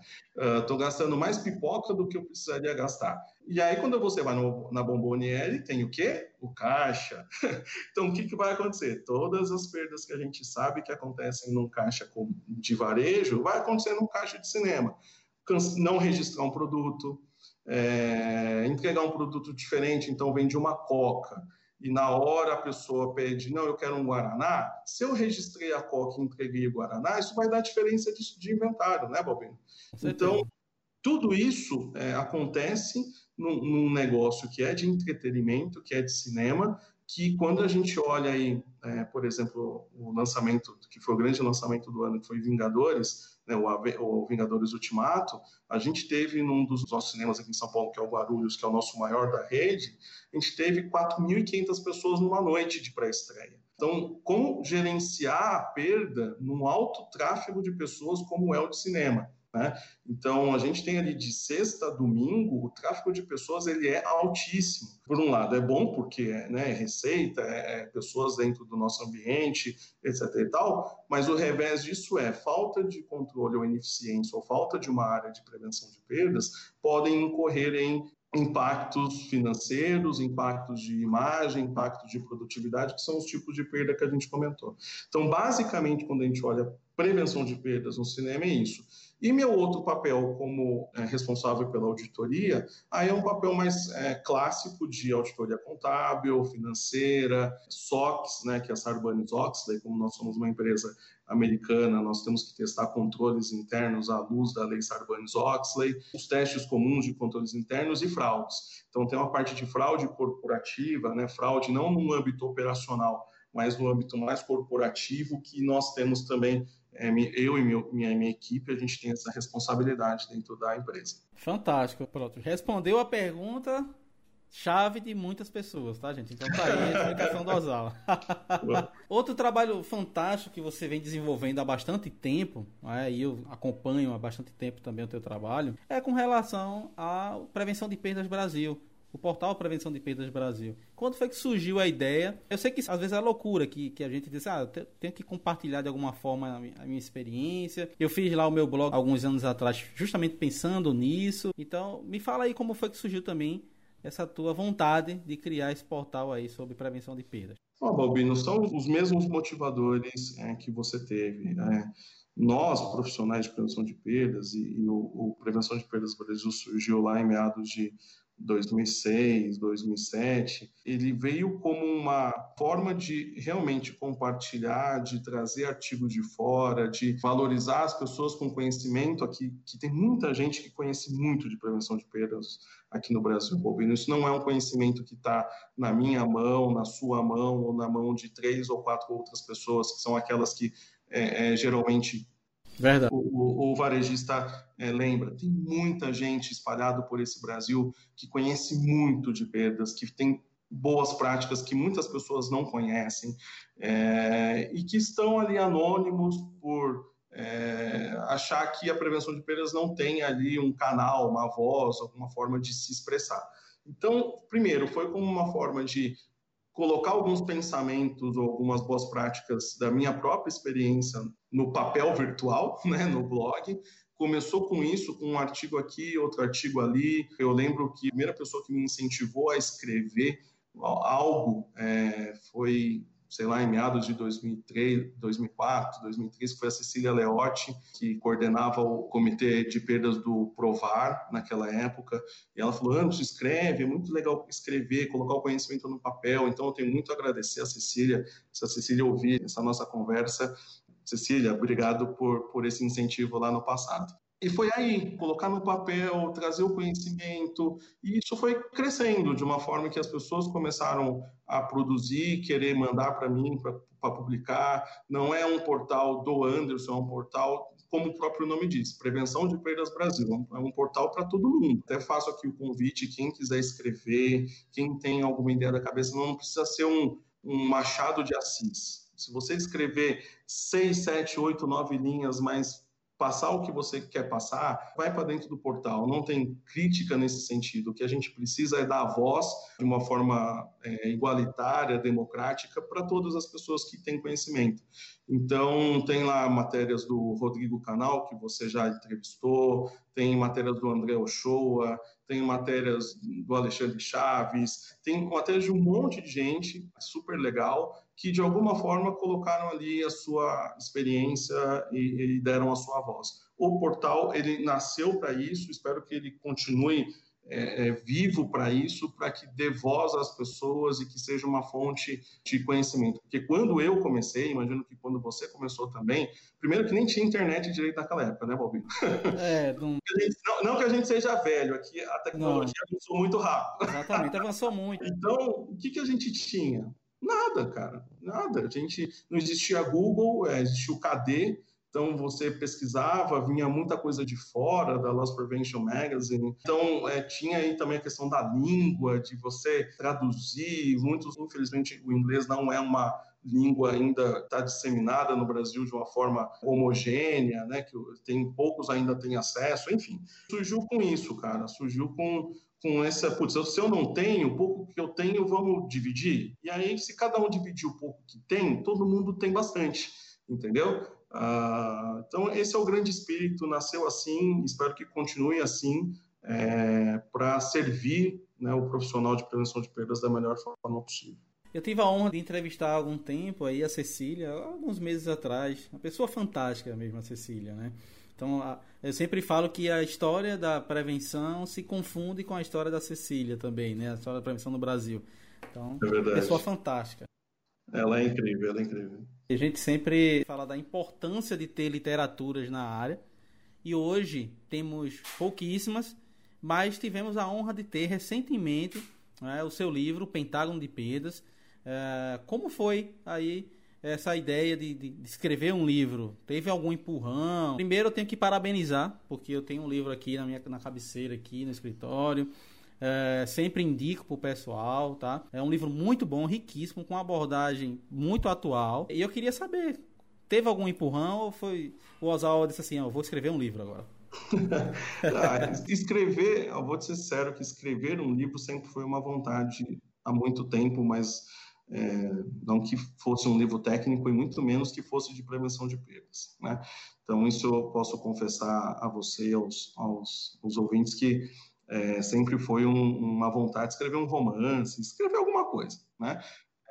Estou uh, gastando mais pipoca do que eu precisaria gastar. E aí, quando você vai no, na Bomboniere, tem o quê? O caixa. então, o que, que vai acontecer? Todas as perdas que a gente sabe que acontecem num caixa de varejo, vai acontecer num caixa de cinema. Não registrar um produto, é, entregar um produto diferente, então vende uma coca e na hora a pessoa pede, não, eu quero um Guaraná, se eu registrei a Coca e entreguei o Guaraná, isso vai dar diferença de, de inventário, né, Bobino? Então, tudo isso é, acontece num, num, negócio que é de entretenimento, que é de cinema, que quando a gente olha aí, é, por exemplo, o lançamento, que foi o grande lançamento do ano, que foi Vingadores, né, o, o, Vingadores Ultimato, a gente teve num dos nossos cinemas aqui em São Paulo, que é o Guarulhos, que é o nosso maior da rede, a gente teve 4.500 pessoas numa noite de pré-estreia. Então, como gerenciar a perda num alto tráfego de pessoas como é o de cinema? Né? Então, a gente tem ali de sexta a domingo, o tráfego de pessoas ele é altíssimo. Por um lado, é bom porque né, é receita, é, é pessoas dentro do nosso ambiente, etc. e tal, mas o revés disso é falta de controle ou ineficiência ou falta de uma área de prevenção de perdas podem incorrer em impactos financeiros, impactos de imagem, impactos de produtividade, que são os tipos de perda que a gente comentou. Então, basicamente, quando a gente olha prevenção de perdas no cinema, é isso e meu outro papel como é, responsável pela auditoria, aí é um papel mais é, clássico de auditoria contábil, financeira, SOX, né, que é a Sarbanes-Oxley, como nós somos uma empresa americana, nós temos que testar controles internos à luz da lei Sarbanes-Oxley, os testes comuns de controles internos e fraudes. Então tem uma parte de fraude corporativa, né, fraude não no âmbito operacional, mas no âmbito mais corporativo, que nós temos também eu e meu, minha, minha equipe, a gente tem essa responsabilidade dentro da empresa. Fantástico, pronto. Respondeu a pergunta, chave de muitas pessoas, tá, gente? Então tá aí a explicação do Ozawa. Outro trabalho fantástico que você vem desenvolvendo há bastante tempo, né, e eu acompanho há bastante tempo também o teu trabalho, é com relação à prevenção de perdas Brasil o portal Prevenção de Perdas Brasil. Quando foi que surgiu a ideia? Eu sei que às vezes é loucura que, que a gente diz, ah, eu tenho que compartilhar de alguma forma a minha, a minha experiência. Eu fiz lá o meu blog alguns anos atrás, justamente pensando nisso. Então, me fala aí como foi que surgiu também essa tua vontade de criar esse portal aí sobre prevenção de perdas. Ó, oh, Balbino, são os mesmos motivadores é, que você teve. Né? Nós, profissionais de prevenção de perdas, e, e o, o, Prevenção de Perdas Brasil surgiu lá em meados de 2006, 2007, ele veio como uma forma de realmente compartilhar, de trazer artigos de fora, de valorizar as pessoas com conhecimento aqui, que tem muita gente que conhece muito de prevenção de perdas aqui no Brasil bovino. Isso não é um conhecimento que está na minha mão, na sua mão ou na mão de três ou quatro outras pessoas, que são aquelas que é, é, geralmente Verdade. O, o, o varejista é, lembra, tem muita gente espalhada por esse Brasil que conhece muito de perdas, que tem boas práticas que muitas pessoas não conhecem é, e que estão ali anônimos por é, achar que a prevenção de perdas não tem ali um canal, uma voz, alguma forma de se expressar. Então, primeiro, foi como uma forma de colocar alguns pensamentos ou algumas boas práticas da minha própria experiência no papel virtual, né, no blog. Começou com isso, com um artigo aqui, outro artigo ali. Eu lembro que a primeira pessoa que me incentivou a escrever algo é, foi sei lá, em meados de 2003, 2004, 2003, foi a Cecília Leotti, que coordenava o comitê de perdas do Provar naquela época, e ela falou, antes escreve, é muito legal escrever, colocar o conhecimento no papel, então eu tenho muito a agradecer a Cecília, se a Cecília ouvir essa nossa conversa, Cecília, obrigado por, por esse incentivo lá no passado. E foi aí, colocar no papel, trazer o conhecimento, e isso foi crescendo de uma forma que as pessoas começaram a produzir, querer mandar para mim para publicar. Não é um portal do Anderson, é um portal, como o próprio nome diz, Prevenção de Perdas Brasil. É um portal para todo mundo. Até faço aqui o convite, quem quiser escrever, quem tem alguma ideia da cabeça, não precisa ser um, um machado de Assis. Se você escrever seis, sete, oito, nove linhas, mas passar o que você quer passar, vai para dentro do portal. Não tem crítica nesse sentido. O que a gente precisa é dar voz de uma forma é, igualitária, democrática, para todas as pessoas que têm conhecimento. Então, tem lá matérias do Rodrigo Canal, que você já entrevistou, tem matérias do André Ochoa, tem matérias do Alexandre Chaves, tem matérias de um monte de gente, super legal, que de alguma forma colocaram ali a sua experiência e, e deram a sua voz. O portal ele nasceu para isso, espero que ele continue é, é, vivo para isso, para que dê voz às pessoas e que seja uma fonte de conhecimento. Porque quando eu comecei, imagino que quando você começou também, primeiro que nem tinha internet direito naquela época, né, Bobinho? É, não... não... não... que a gente seja velho, aqui a tecnologia não. avançou muito rápido. Exatamente, avançou muito. então, o que, que a gente tinha? Nada, cara, nada. A gente não existia Google, é, existia o KD, então você pesquisava, vinha muita coisa de fora da Loss Prevention Magazine. Então é, tinha aí também a questão da língua, de você traduzir. Muitos, infelizmente, o inglês não é uma língua ainda está disseminada no Brasil de uma forma homogênea, né? Que tem poucos ainda têm acesso. Enfim, surgiu com isso, cara. Surgiu com com essa, putz, se eu não tenho, o pouco que eu tenho, vamos dividir. E aí, se cada um dividir o pouco que tem, todo mundo tem bastante, entendeu? Ah, então, esse é o grande espírito, nasceu assim, espero que continue assim, é, para servir né, o profissional de prevenção de perdas da melhor forma possível. Eu tive a honra de entrevistar há algum tempo aí a Cecília, alguns meses atrás, uma pessoa fantástica mesmo, a Cecília, né? Então, eu sempre falo que a história da prevenção se confunde com a história da Cecília também, né? A história da prevenção no Brasil. Então, é pessoa fantástica. Ela é incrível, ela é incrível. A gente sempre fala da importância de ter literaturas na área. E hoje temos pouquíssimas, mas tivemos a honra de ter recentemente né, o seu livro Pentágono de Perdas. É, como foi aí essa ideia de, de, de, escrever um livro? Teve algum empurrão? Primeiro eu tenho que parabenizar, porque eu tenho um livro aqui na minha na cabeceira, aqui no escritório. É, sempre indico pro pessoal, tá? É um livro muito bom, riquíssimo, com uma abordagem muito atual. E eu queria saber, teve algum empurrão ou foi o Oswald disse assim, ó, vou escrever um livro agora? ah, escrever, eu vou te ser sincero que escrever um livro sempre foi uma vontade há muito tempo, mas é, não que fosse um livro técnico e muito menos que fosse de prevenção de perdas, né? Então isso eu posso confessar a você, aos, aos, aos ouvintes que é, sempre foi um, uma vontade de escrever um romance, escrever alguma coisa, né?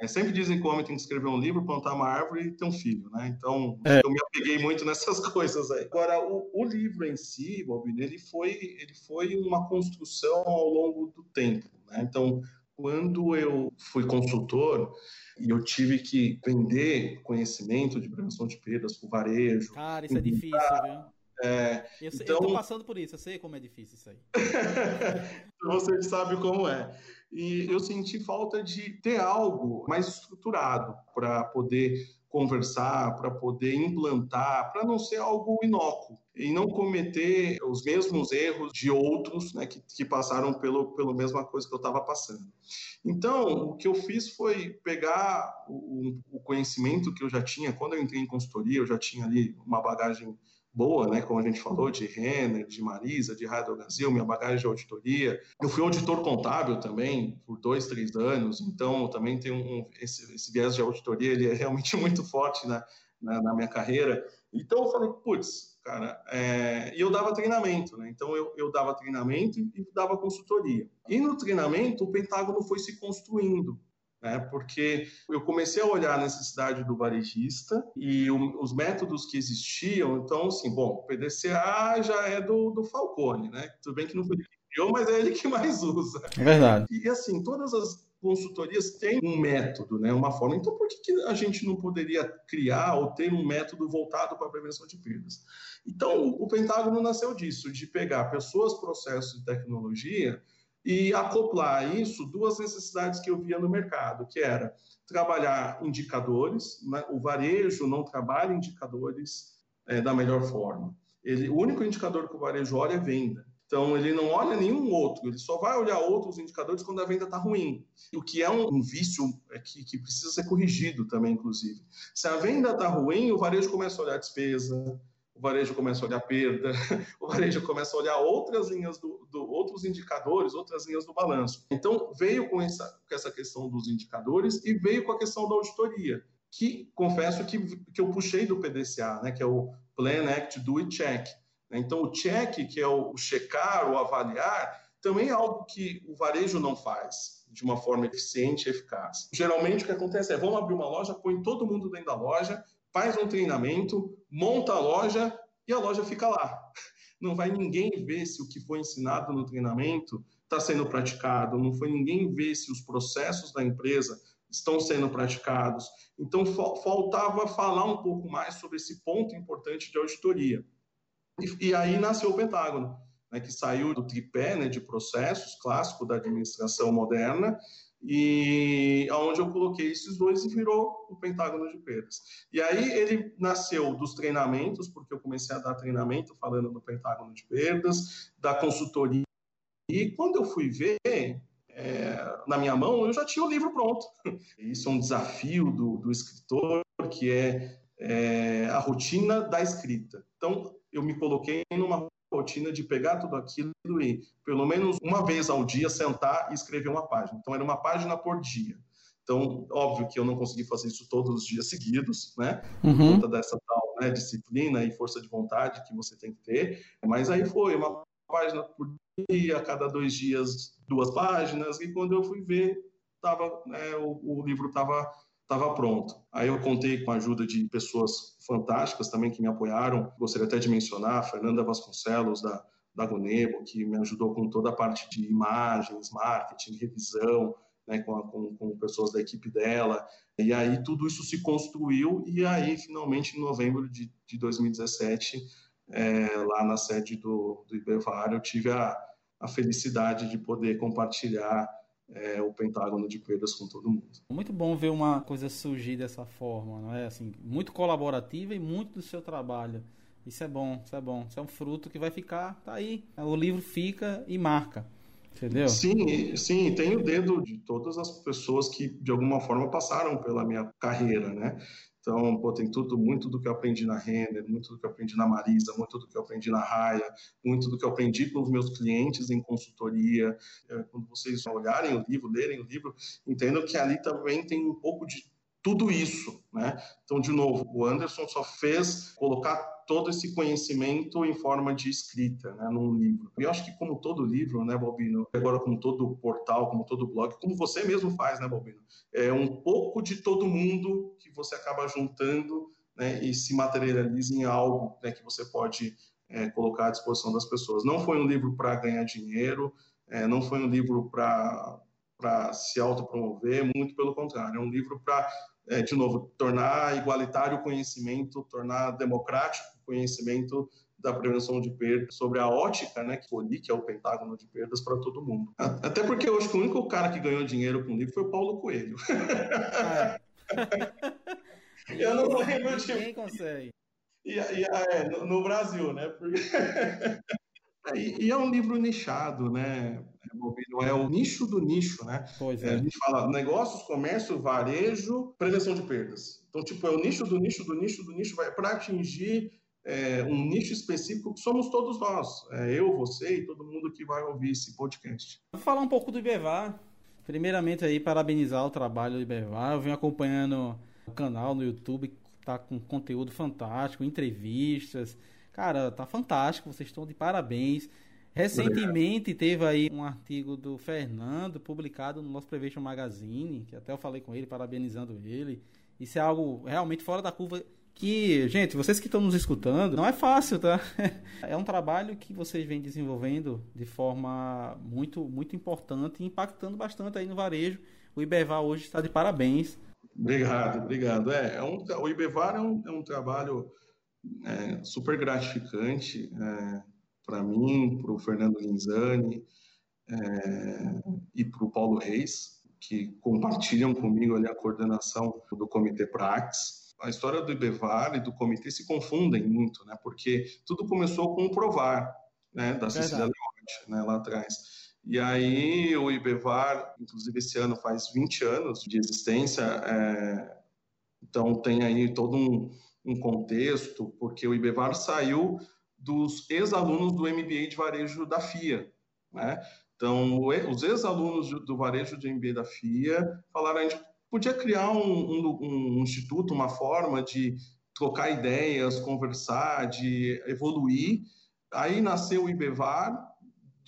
É, sempre dizem que o homem tem que escrever um livro, plantar uma árvore e ter um filho, né? Então, é. eu me apeguei muito nessas coisas aí. Agora, o, o livro em si, Bob, ele foi, ele foi uma construção ao longo do tempo, né? Então, quando eu fui consultor e eu tive que vender conhecimento de prevenção de perdas para o varejo. Cara, isso é difícil, viu? É, eu, então... eu tô passando por isso, eu sei como é difícil isso aí. Você sabe como é. E eu senti falta de ter algo mais estruturado para poder conversar, para poder implantar, para não ser algo inócuo e não cometer os mesmos erros de outros né, que, que passaram pelo, pela mesma coisa que eu estava passando. Então, o que eu fiz foi pegar o, o conhecimento que eu já tinha, quando eu entrei em consultoria, eu já tinha ali uma bagagem boa, né, como a gente falou, de Renner, de Marisa, de Rádio Brasil, minha bagagem de auditoria. Eu fui auditor contábil também por dois, três anos, então também tem um, esse, esse viés de auditoria, ele é realmente muito forte na, na, na minha carreira. Então eu falei, putz, cara, é... e eu dava treinamento, né? Então eu, eu dava treinamento e dava consultoria. E no treinamento o Pentágono foi se construindo né? Porque eu comecei a olhar a necessidade do varejista e o, os métodos que existiam. Então, assim, bom, o PDCA já é do, do Falcone, né? Tudo bem que não foi ele que criou, mas é ele que mais usa. É verdade. E assim, todas as consultorias têm um método, né? Uma forma. Então, por que, que a gente não poderia criar ou ter um método voltado para a prevenção de perdas? Então, o Pentágono nasceu disso, de pegar pessoas, processos e tecnologia e acoplar a isso duas necessidades que eu via no mercado, que era trabalhar indicadores, né? o varejo não trabalha indicadores é, da melhor forma. Ele, o único indicador que o varejo olha é venda. Então, ele não olha nenhum outro, ele só vai olhar outros indicadores quando a venda está ruim. O que é um, um vício é que, que, precisa ser corrigido também, inclusive. Se a venda está ruim, o varejo começa a olhar despesa, o varejo começa a olhar perda, o varejo começa a olhar outras linhas do, do outros indicadores, outras linhas do balanço. Então veio com essa, com essa questão dos indicadores e veio com a questão da auditoria, que confesso que, que eu puxei do PDCA, né, que é o Plan, Act, Do e Check. Então o check, que é o checar, o avaliar, também é algo que o varejo não faz de uma forma eficiente e eficaz. Geralmente o que acontece é, vamos abrir uma loja, põe todo mundo dentro da loja faz um treinamento, monta a loja e a loja fica lá. Não vai ninguém ver se o que foi ensinado no treinamento está sendo praticado, não foi ninguém ver se os processos da empresa estão sendo praticados. Então, faltava falar um pouco mais sobre esse ponto importante de auditoria. E, e aí nasceu o Pentágono, né, que saiu do tripé né, de processos clássico da administração moderna e aonde eu coloquei esses dois e virou o pentágono de perdas. E aí ele nasceu dos treinamentos, porque eu comecei a dar treinamento falando do pentágono de perdas, da consultoria. E quando eu fui ver é, na minha mão, eu já tinha o livro pronto. Isso é um desafio do, do escritor, que é, é a rotina da escrita. Então, eu me coloquei numa rotina de pegar tudo aquilo e, pelo menos uma vez ao dia, sentar e escrever uma página. Então, era uma página por dia. Então, óbvio que eu não consegui fazer isso todos os dias seguidos, né? Por uhum. conta dessa tal né, disciplina e força de vontade que você tem que ter. Mas aí foi uma página por dia, a cada dois dias, duas páginas. E quando eu fui ver, tava, né, o, o livro estava estava pronto. Aí eu contei com a ajuda de pessoas fantásticas também que me apoiaram. Gostaria até de mencionar a Fernanda Vasconcelos, da, da Gonebo, que me ajudou com toda a parte de imagens, marketing, revisão, né, com, a, com, com, pessoas da equipe dela. E aí tudo isso se construiu e aí, finalmente, em novembro de, de 2017, é, lá na sede do, do Ibevar, eu tive a, a felicidade de poder compartilhar é, o pentágono de perdas com todo mundo. Muito bom ver uma coisa surgir dessa forma, não é? Assim, muito colaborativa e muito do seu trabalho. Isso é bom, isso é bom. Isso é um fruto que vai ficar, tá aí. O livro fica e marca. Entendeu? Sim, sim, tem o dedo de todas as pessoas que de alguma forma passaram pela minha carreira, né? Então, pô, tem tudo, muito do que eu aprendi na Renner, muito do que eu aprendi na Marisa, muito do que eu aprendi na Raia, muito do que eu aprendi com os meus clientes em consultoria. É, quando vocês olharem o livro, lerem o livro, entendam que ali também tem um pouco de tudo isso, né? Então, de novo, o Anderson só fez colocar todo esse conhecimento em forma de escrita, né, num livro. E eu acho que como todo livro, né, Balbino, agora como todo portal, como todo blog, como você mesmo faz, né, Balbino, é um pouco de todo mundo que você acaba juntando, né, e se materializa em algo, né, que você pode é, colocar à disposição das pessoas. Não foi um livro para ganhar dinheiro, é, não foi um livro para para se autopromover, muito pelo contrário, é um livro para é, de novo, tornar igualitário o conhecimento, tornar democrático o conhecimento da prevenção de perdas, sobre a ótica, né, que escolhi, que é o pentágono de perdas para todo mundo. Até porque eu acho que o único cara que ganhou dinheiro com o livro foi o Paulo Coelho. É. eu não lembro de... Quem consegue? E, e, é, no, no, Brasil, né? Porque... e, e, é um livro nichado, né? Não é o nicho do nicho, né? Pois é. A gente fala negócios, comércio, varejo, prevenção de perdas. Então, tipo, é o nicho do nicho do nicho do nicho, vai para atingir é, um nicho específico que somos todos nós. É, eu, você e todo mundo que vai ouvir esse podcast. Vou falar um pouco do Ibevar. Primeiramente aí, parabenizar o trabalho do Ibevar. Eu venho acompanhando o canal no YouTube, tá com conteúdo fantástico, entrevistas. Cara, tá fantástico, vocês estão de parabéns. Recentemente teve aí um artigo do Fernando publicado no nosso Prevention Magazine, que até eu falei com ele, parabenizando ele. Isso é algo realmente fora da curva que, gente, vocês que estão nos escutando, não é fácil, tá? É um trabalho que vocês vêm desenvolvendo de forma muito, muito importante e impactando bastante aí no varejo. O Ibevar hoje está de parabéns. Obrigado, obrigado. É, é um, o Ibevar é um, é um trabalho é, super gratificante. É para mim, para o Fernando Linzani é, e para o Paulo Reis, que compartilham comigo ali a coordenação do Comitê Prax. A história do IBEVAR e do comitê se confundem muito, né? Porque tudo começou com o Provar, né? Da Cecília Leonte, né? Lá atrás. E aí o IBEVAR, inclusive esse ano faz 20 anos de existência, é, então tem aí todo um, um contexto, porque o IBEVAR saiu dos ex-alunos do MBA de varejo da FIA. Né? Então, os ex-alunos do varejo de MBA da FIA falaram: a gente podia criar um, um, um instituto, uma forma de trocar ideias, conversar, de evoluir. Aí nasceu o IBEVAR,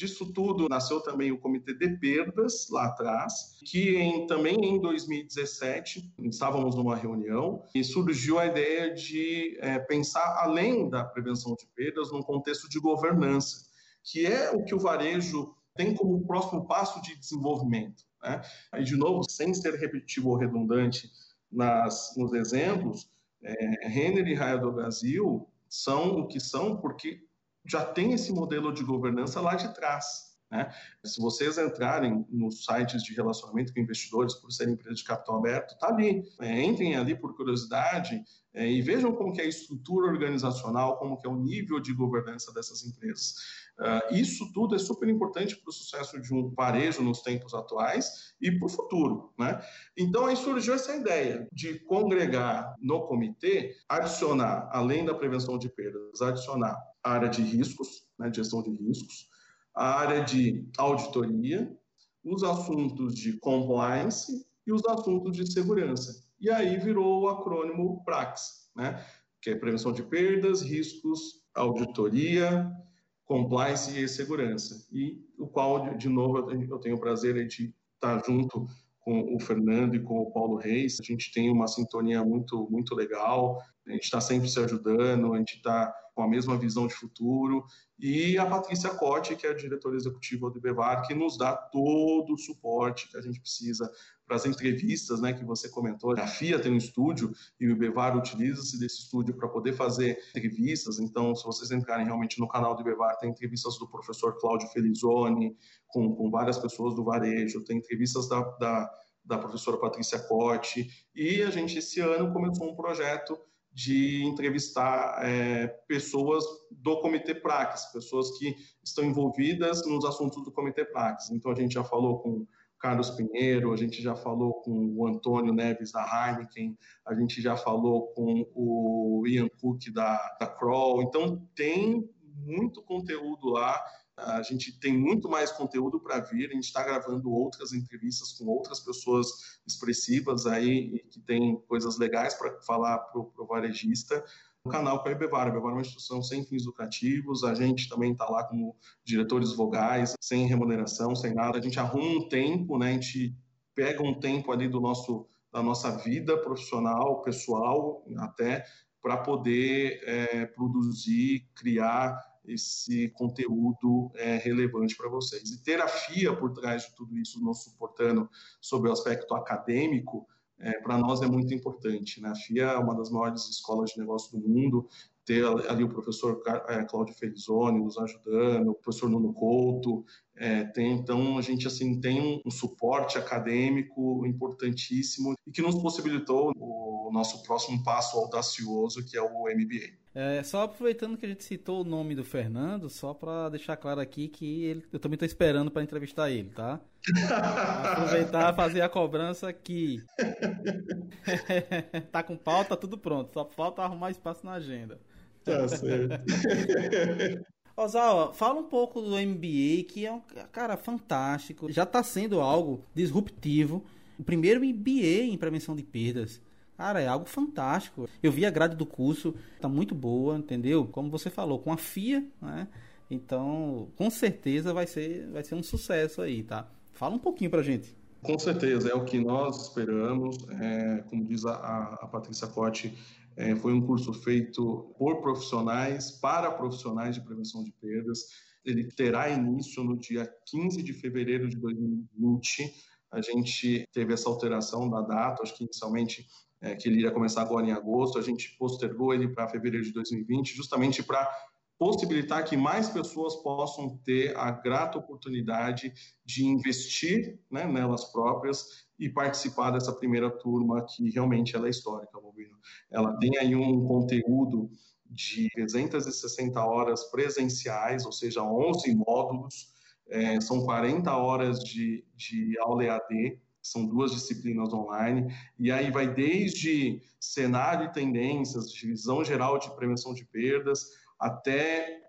Disso tudo nasceu também o Comitê de Perdas lá atrás, que em, também em 2017 estávamos numa reunião e surgiu a ideia de é, pensar além da prevenção de perdas num contexto de governança, que é o que o varejo tem como próximo passo de desenvolvimento. Né? E de novo, sem ser repetitivo ou redundante nas, nos exemplos, é, Renner e Raia do Brasil são o que são porque já tem esse modelo de governança lá de trás. Né? Se vocês entrarem nos sites de relacionamento com investidores, por serem empresas de capital aberto, está ali. É, entrem ali por curiosidade é, e vejam como é a estrutura organizacional, como é o nível de governança dessas empresas. Uh, isso tudo é super importante para o sucesso de um varejo nos tempos atuais e para o futuro. Né? Então, aí surgiu essa ideia de congregar no comitê, adicionar, além da prevenção de perdas, adicionar a área de riscos, né, gestão de riscos, a área de auditoria, os assuntos de compliance e os assuntos de segurança. E aí virou o acrônimo PRAX, né, que é prevenção de perdas, riscos, auditoria, compliance e segurança. E o qual, de novo, eu tenho o prazer de estar junto com o Fernando e com o Paulo Reis. A gente tem uma sintonia muito, muito legal. A gente está sempre se ajudando, a gente está com a mesma visão de futuro. E a Patrícia Cote, que é a diretora executiva do IBEVAR, que nos dá todo o suporte que a gente precisa para as entrevistas, né, que você comentou. A FIA tem um estúdio e o IBEVAR utiliza-se desse estúdio para poder fazer entrevistas. Então, se vocês entrarem realmente no canal do IBEVAR, tem entrevistas do professor Cláudio Felizoni com, com várias pessoas do varejo, tem entrevistas da, da, da professora Patrícia Cote. E a gente, esse ano, começou um projeto de entrevistar é, pessoas do Comitê Praxis, pessoas que estão envolvidas nos assuntos do Comitê Praxis. Então, a gente já falou com Carlos Pinheiro, a gente já falou com o Antônio Neves da Heineken, a gente já falou com o Ian Cook da, da Kroll. Então, tem muito conteúdo lá. A gente tem muito mais conteúdo para vir. A gente está gravando outras entrevistas com outras pessoas expressivas aí que tem coisas legais para falar para o varejista o canal com a Ibevar. A é uma instituição sem fins lucrativos, a gente também está lá como diretores vogais, sem remuneração, sem nada. A gente arruma um tempo, né? a gente pega um tempo ali do nosso, da nossa vida profissional, pessoal, até, para poder é, produzir, criar esse conteúdo é, relevante para vocês. E ter a FIA por trás de tudo isso, nos suportando sobre o aspecto acadêmico, é, para nós é muito importante. Né? A FIA é uma das maiores escolas de negócio do mundo, ter ali o professor é, Cláudio Felizoni nos ajudando, o professor Nuno Couto, é, tem, então a gente assim tem um, um, suporte acadêmico importantíssimo e que nos possibilitou o nosso próximo passo audacioso, que é o MBA. É, só aproveitando que a gente citou o nome do Fernando, só para deixar claro aqui que ele, eu também estou esperando para entrevistar ele, tá? Aproveitar fazer a cobrança aqui. tá com pauta, tudo pronto, só falta arrumar espaço na agenda. Tá certo. Ozawa, fala um pouco do MBA, que é um cara fantástico. Já está sendo algo disruptivo. O primeiro MBA em prevenção de perdas. Cara, é algo fantástico. Eu vi a grade do curso, tá muito boa, entendeu? Como você falou, com a FIA, né? Então, com certeza vai ser, vai ser um sucesso aí, tá? Fala um pouquinho pra gente. Com certeza, é o que nós esperamos. É, como diz a, a Patrícia Cotti, é, foi um curso feito por profissionais, para profissionais de prevenção de perdas. Ele terá início no dia 15 de fevereiro de 2020. A gente teve essa alteração da data, acho que inicialmente é, que ele iria começar agora em agosto, a gente postergou ele para fevereiro de 2020, justamente para possibilitar que mais pessoas possam ter a grata oportunidade de investir né, nelas próprias e participar dessa primeira turma que realmente ela é histórica, Bobino. Ela tem aí um conteúdo de 360 horas presenciais, ou seja, 11 módulos, é, são 40 horas de, de aula EAD, são duas disciplinas online, e aí vai desde cenário e tendências, visão geral de prevenção de perdas, até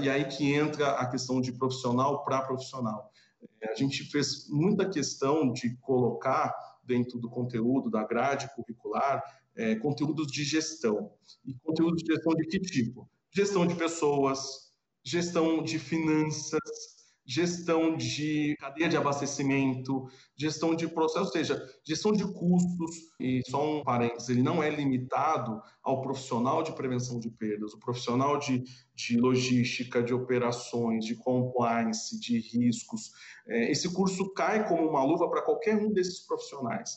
e aí que entra a questão de profissional para profissional. É, a gente fez muita questão de colocar dentro do conteúdo da grade curricular é, conteúdos de gestão. E conteúdos de gestão de que tipo? Gestão de pessoas, gestão de finanças, gestão de cadeia de abastecimento, gestão de processo, ou seja, gestão de custos. E só um parênteses, ele não é limitado ao profissional de prevenção de perdas, o profissional de, de logística, de operações, de compliance, de riscos. É, esse curso cai como uma luva para qualquer um desses profissionais.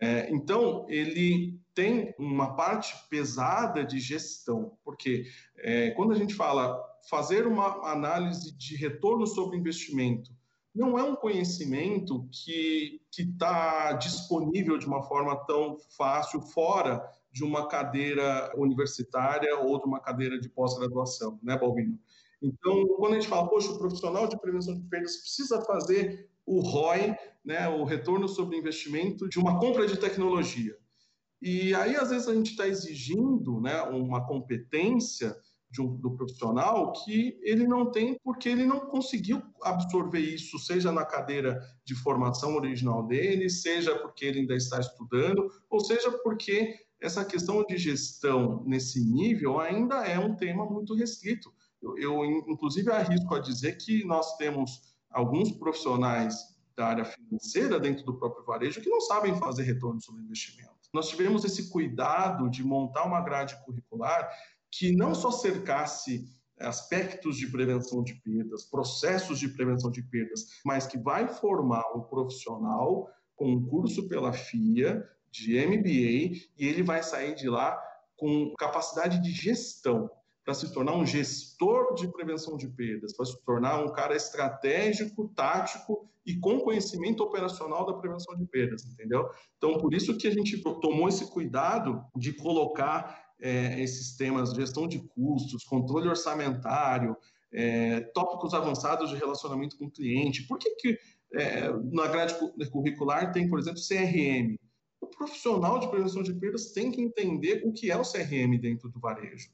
É, então, ele tem uma parte pesada de gestão, porque é, quando a gente fala fazer uma análise de retorno sobre investimento não é um conhecimento que está disponível de uma forma tão fácil fora de uma cadeira universitária ou de uma cadeira de pós-graduação, né, Balbino? Então, quando a gente fala, poxa, o profissional de prevenção de perdas precisa fazer o ROI, né, o retorno sobre investimento de uma compra de tecnologia. E aí, às vezes, a gente está exigindo né, uma competência um, do profissional que ele não tem porque ele não conseguiu absorver isso, seja na cadeira de formação original dele, seja porque ele ainda está estudando, ou seja porque essa questão de gestão nesse nível ainda é um tema muito restrito. Eu, eu inclusive, arrisco a dizer que nós temos alguns profissionais da área financeira dentro do próprio varejo que não sabem fazer retorno sobre investimento. Nós tivemos esse cuidado de montar uma grade curricular que não só cercasse aspectos de prevenção de perdas, processos de prevenção de perdas, mas que vai formar um profissional com um curso pela FIA, de MBA, e ele vai sair de lá com capacidade de gestão, para se tornar um gestor de prevenção de perdas, para se tornar um cara estratégico, tático e com conhecimento operacional da prevenção de perdas, entendeu? Então, por isso que a gente tomou esse cuidado de colocar é, esses temas gestão de custos, controle orçamentário, é, tópicos avançados de relacionamento com o cliente. Por que, que é, na grade curricular tem, por exemplo, CRM? O profissional de prevenção de perdas tem que entender o que é o CRM dentro do varejo.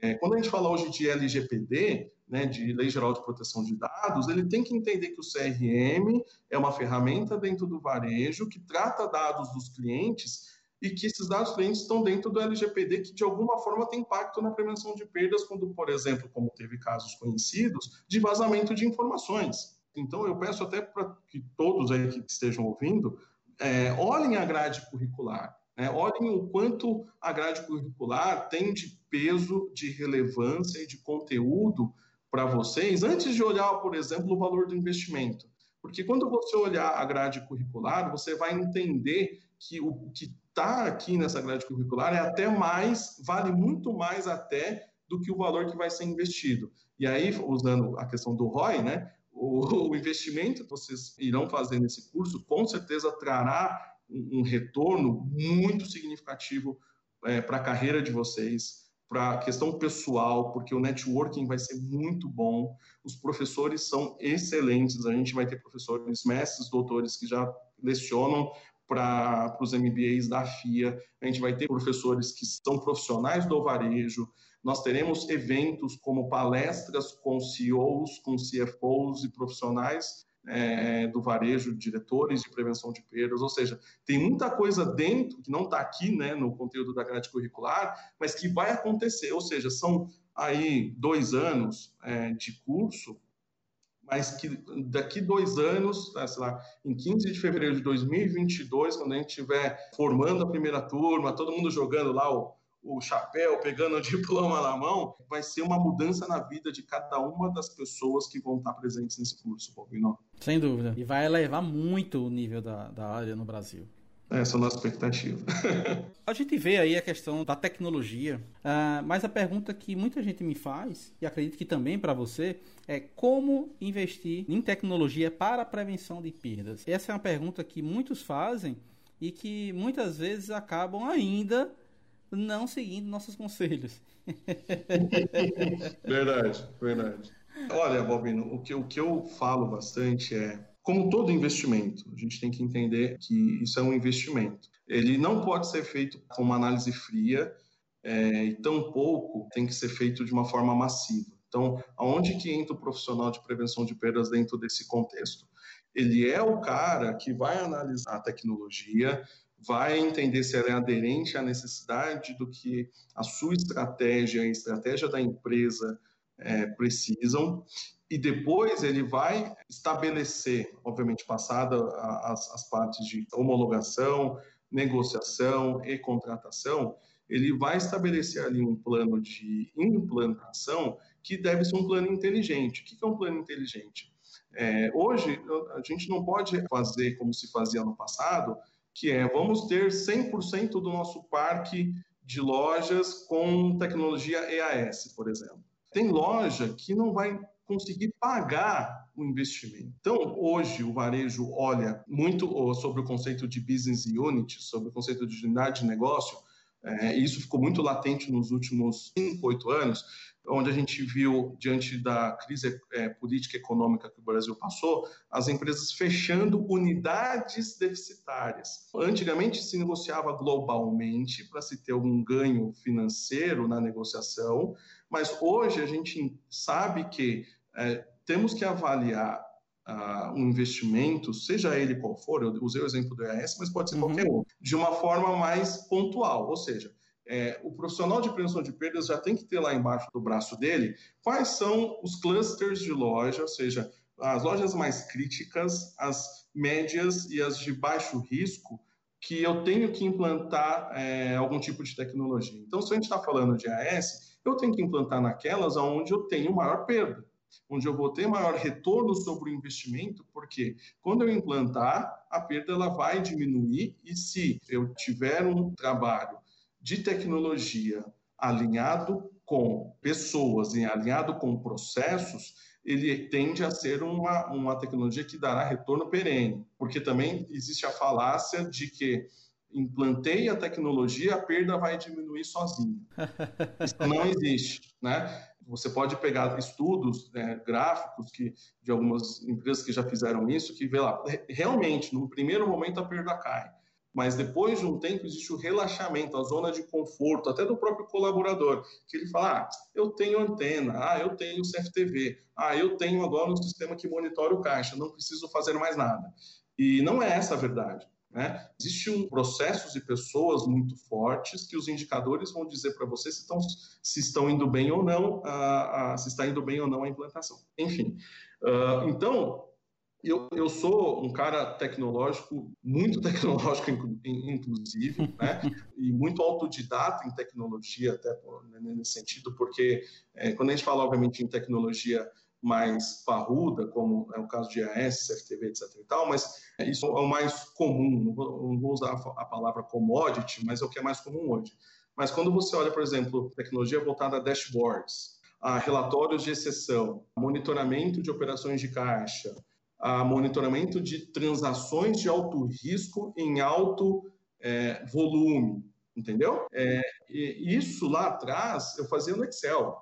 É, quando a gente fala hoje de LGPD, né, de Lei Geral de Proteção de Dados, ele tem que entender que o CRM é uma ferramenta dentro do varejo que trata dados dos clientes e que esses dados clientes estão dentro do LGPD, que de alguma forma tem impacto na prevenção de perdas, quando, por exemplo, como teve casos conhecidos, de vazamento de informações. Então, eu peço até para que todos aí que estejam ouvindo é, olhem a grade curricular, né? olhem o quanto a grade curricular tem de peso, de relevância e de conteúdo para vocês, antes de olhar, por exemplo, o valor do investimento. Porque quando você olhar a grade curricular, você vai entender que o que está aqui nessa grade curricular é até mais, vale muito mais até do que o valor que vai ser investido. E aí, usando a questão do ROI, né, o, o investimento que vocês irão fazer nesse curso com certeza trará um, um retorno muito significativo é, para a carreira de vocês, para a questão pessoal, porque o networking vai ser muito bom, os professores são excelentes, a gente vai ter professores, mestres, doutores que já lecionam para os MBAs da FIA, a. Gente vai ter professores que são profissionais do varejo, nós teremos eventos como palestras com CEOs, com CFOs e profissionais é, do varejo, diretores de prevenção de perdas, ou seja, tem muita coisa dentro que não está aqui né, no conteúdo da grade curricular, mas que vai acontecer, ou seja, são aí dois anos é, de curso, mas que daqui dois anos, né, sei lá, em 15 de fevereiro de 2022, quando a gente estiver formando a primeira turma, todo mundo jogando lá o o chapéu, pegando o diploma na mão, vai ser uma mudança na vida de cada uma das pessoas que vão estar presentes nesse curso, Bobino. Sem dúvida. E vai elevar muito o nível da, da área no Brasil. Essa é a nossa expectativa. a gente vê aí a questão da tecnologia, uh, mas a pergunta que muita gente me faz, e acredito que também para você, é como investir em tecnologia para a prevenção de perdas. Essa é uma pergunta que muitos fazem e que muitas vezes acabam ainda não seguindo nossos conselhos. verdade, verdade. Olha, Bobino, o que, o que eu falo bastante é, como todo investimento, a gente tem que entender que isso é um investimento. Ele não pode ser feito com uma análise fria é, e tampouco tem que ser feito de uma forma massiva. Então, aonde que entra o profissional de prevenção de perdas dentro desse contexto? Ele é o cara que vai analisar a tecnologia, vai entender se ela é aderente à necessidade do que a sua estratégia, a estratégia da empresa é, precisam, e depois ele vai estabelecer, obviamente, passada as, as partes de homologação, negociação e contratação, ele vai estabelecer ali um plano de implantação que deve ser um plano inteligente. O que é um plano inteligente? É, hoje, a gente não pode fazer como se fazia no passado, que é vamos ter 100% do nosso parque de lojas com tecnologia EAS, por exemplo. Tem loja que não vai conseguir pagar o investimento. Então, hoje, o varejo olha muito sobre o conceito de business unit, sobre o conceito de unidade de negócio, é, isso ficou muito latente nos últimos 5, 8 anos, onde a gente viu, diante da crise é, política e econômica que o Brasil passou, as empresas fechando unidades deficitárias. Antigamente se negociava globalmente para se ter algum ganho financeiro na negociação, mas hoje a gente sabe que é, temos que avaliar uh, um investimento, seja ele qual for, eu usei o exemplo do EAS, mas pode ser uhum. qualquer um, de uma forma mais pontual, ou seja, é, o profissional de prevenção de perdas já tem que ter lá embaixo do braço dele quais são os clusters de loja, ou seja, as lojas mais críticas, as médias e as de baixo risco, que eu tenho que implantar é, algum tipo de tecnologia. Então, se a gente está falando de AS, eu tenho que implantar naquelas onde eu tenho maior perda, onde eu vou ter maior retorno sobre o investimento, porque quando eu implantar, a perda ela vai diminuir e se eu tiver um trabalho de tecnologia alinhado com pessoas e alinhado com processos, ele tende a ser uma, uma tecnologia que dará retorno perene, porque também existe a falácia de que implantei a tecnologia, a perda vai diminuir sozinha. Isso não existe, né? Você pode pegar estudos né, gráficos que, de algumas empresas que já fizeram isso, que vê lá, realmente, no primeiro momento a perda cai, mas depois de um tempo existe o relaxamento, a zona de conforto, até do próprio colaborador, que ele fala, ah, eu tenho antena, ah, eu tenho CFTV, ah, eu tenho agora um sistema que monitora o caixa, não preciso fazer mais nada. E não é essa a verdade. Né? Existem um processos e pessoas muito fortes que os indicadores vão dizer para você se estão, se estão indo bem ou não, a, a, se está indo bem ou não a implantação. Enfim, uh, então eu, eu sou um cara tecnológico, muito tecnológico, inclusive, né? e muito autodidata em tecnologia, até né, nesse sentido, porque é, quando a gente fala, obviamente, em tecnologia mais parruda, como é o caso de AS, CFTV, etc. e tal, mas isso é o mais comum, não vou, não vou usar a palavra commodity, mas é o que é mais comum hoje. Mas quando você olha, por exemplo, tecnologia voltada a dashboards, a relatórios de exceção, monitoramento de operações de caixa, a monitoramento de transações de alto risco em alto é, volume, entendeu? É, isso lá atrás eu fazia no Excel.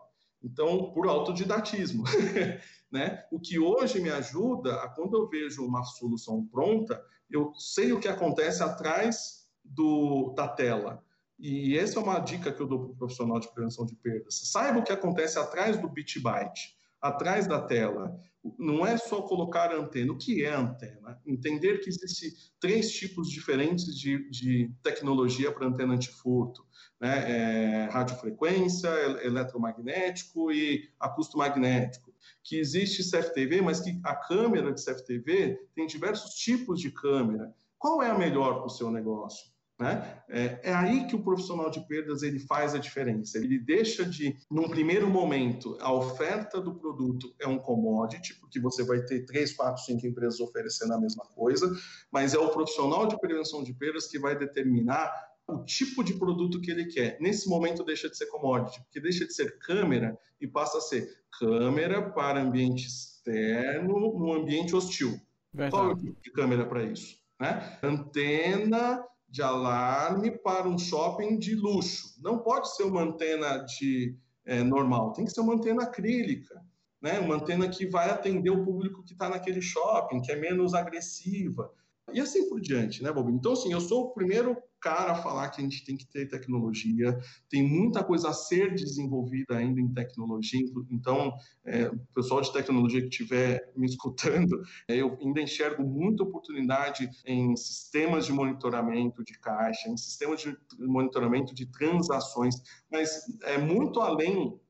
Então, por autodidatismo. né? O que hoje me ajuda a, quando eu vejo uma solução pronta, eu sei o que acontece atrás do, da tela. E essa é uma dica que eu dou para o profissional de prevenção de perdas. Saiba o que acontece atrás do bit byte, atrás da tela. Não é só colocar antena. O que é antena? Entender que existem três tipos diferentes de, de tecnologia para antena antifurto né, é, radiofrequência, eletromagnético e acusto magnético. Que existe CFTV, mas que a câmera de CFTV tem diversos tipos de câmera. Qual é a melhor para o seu negócio? Né? É, é, aí que o profissional de perdas ele faz a diferença. Ele deixa de, num primeiro momento, a oferta do produto é um commodity, porque você vai ter três, quatro, cinco empresas oferecendo a mesma coisa, mas é o profissional de prevenção de perdas que vai determinar o tipo de produto que ele quer. Nesse momento deixa de ser commodity, porque deixa de ser câmera e passa a ser câmera para ambiente externo, num ambiente hostil. Verdade. Qual é o tipo de câmera para isso? Né? Antena de alarme para um shopping de luxo. Não pode ser uma antena de é, normal, tem que ser uma antena acrílica. Né? Uma antena que vai atender o público que está naquele shopping, que é menos agressiva. E assim por diante, né, Bob? Então, assim, eu sou o primeiro cara falar que a gente tem que ter tecnologia, tem muita coisa a ser desenvolvida ainda em tecnologia, então, é, o pessoal de tecnologia que estiver me escutando, é, eu ainda enxergo muita oportunidade em sistemas de monitoramento de caixa, em sistemas de monitoramento de transações, mas é muito além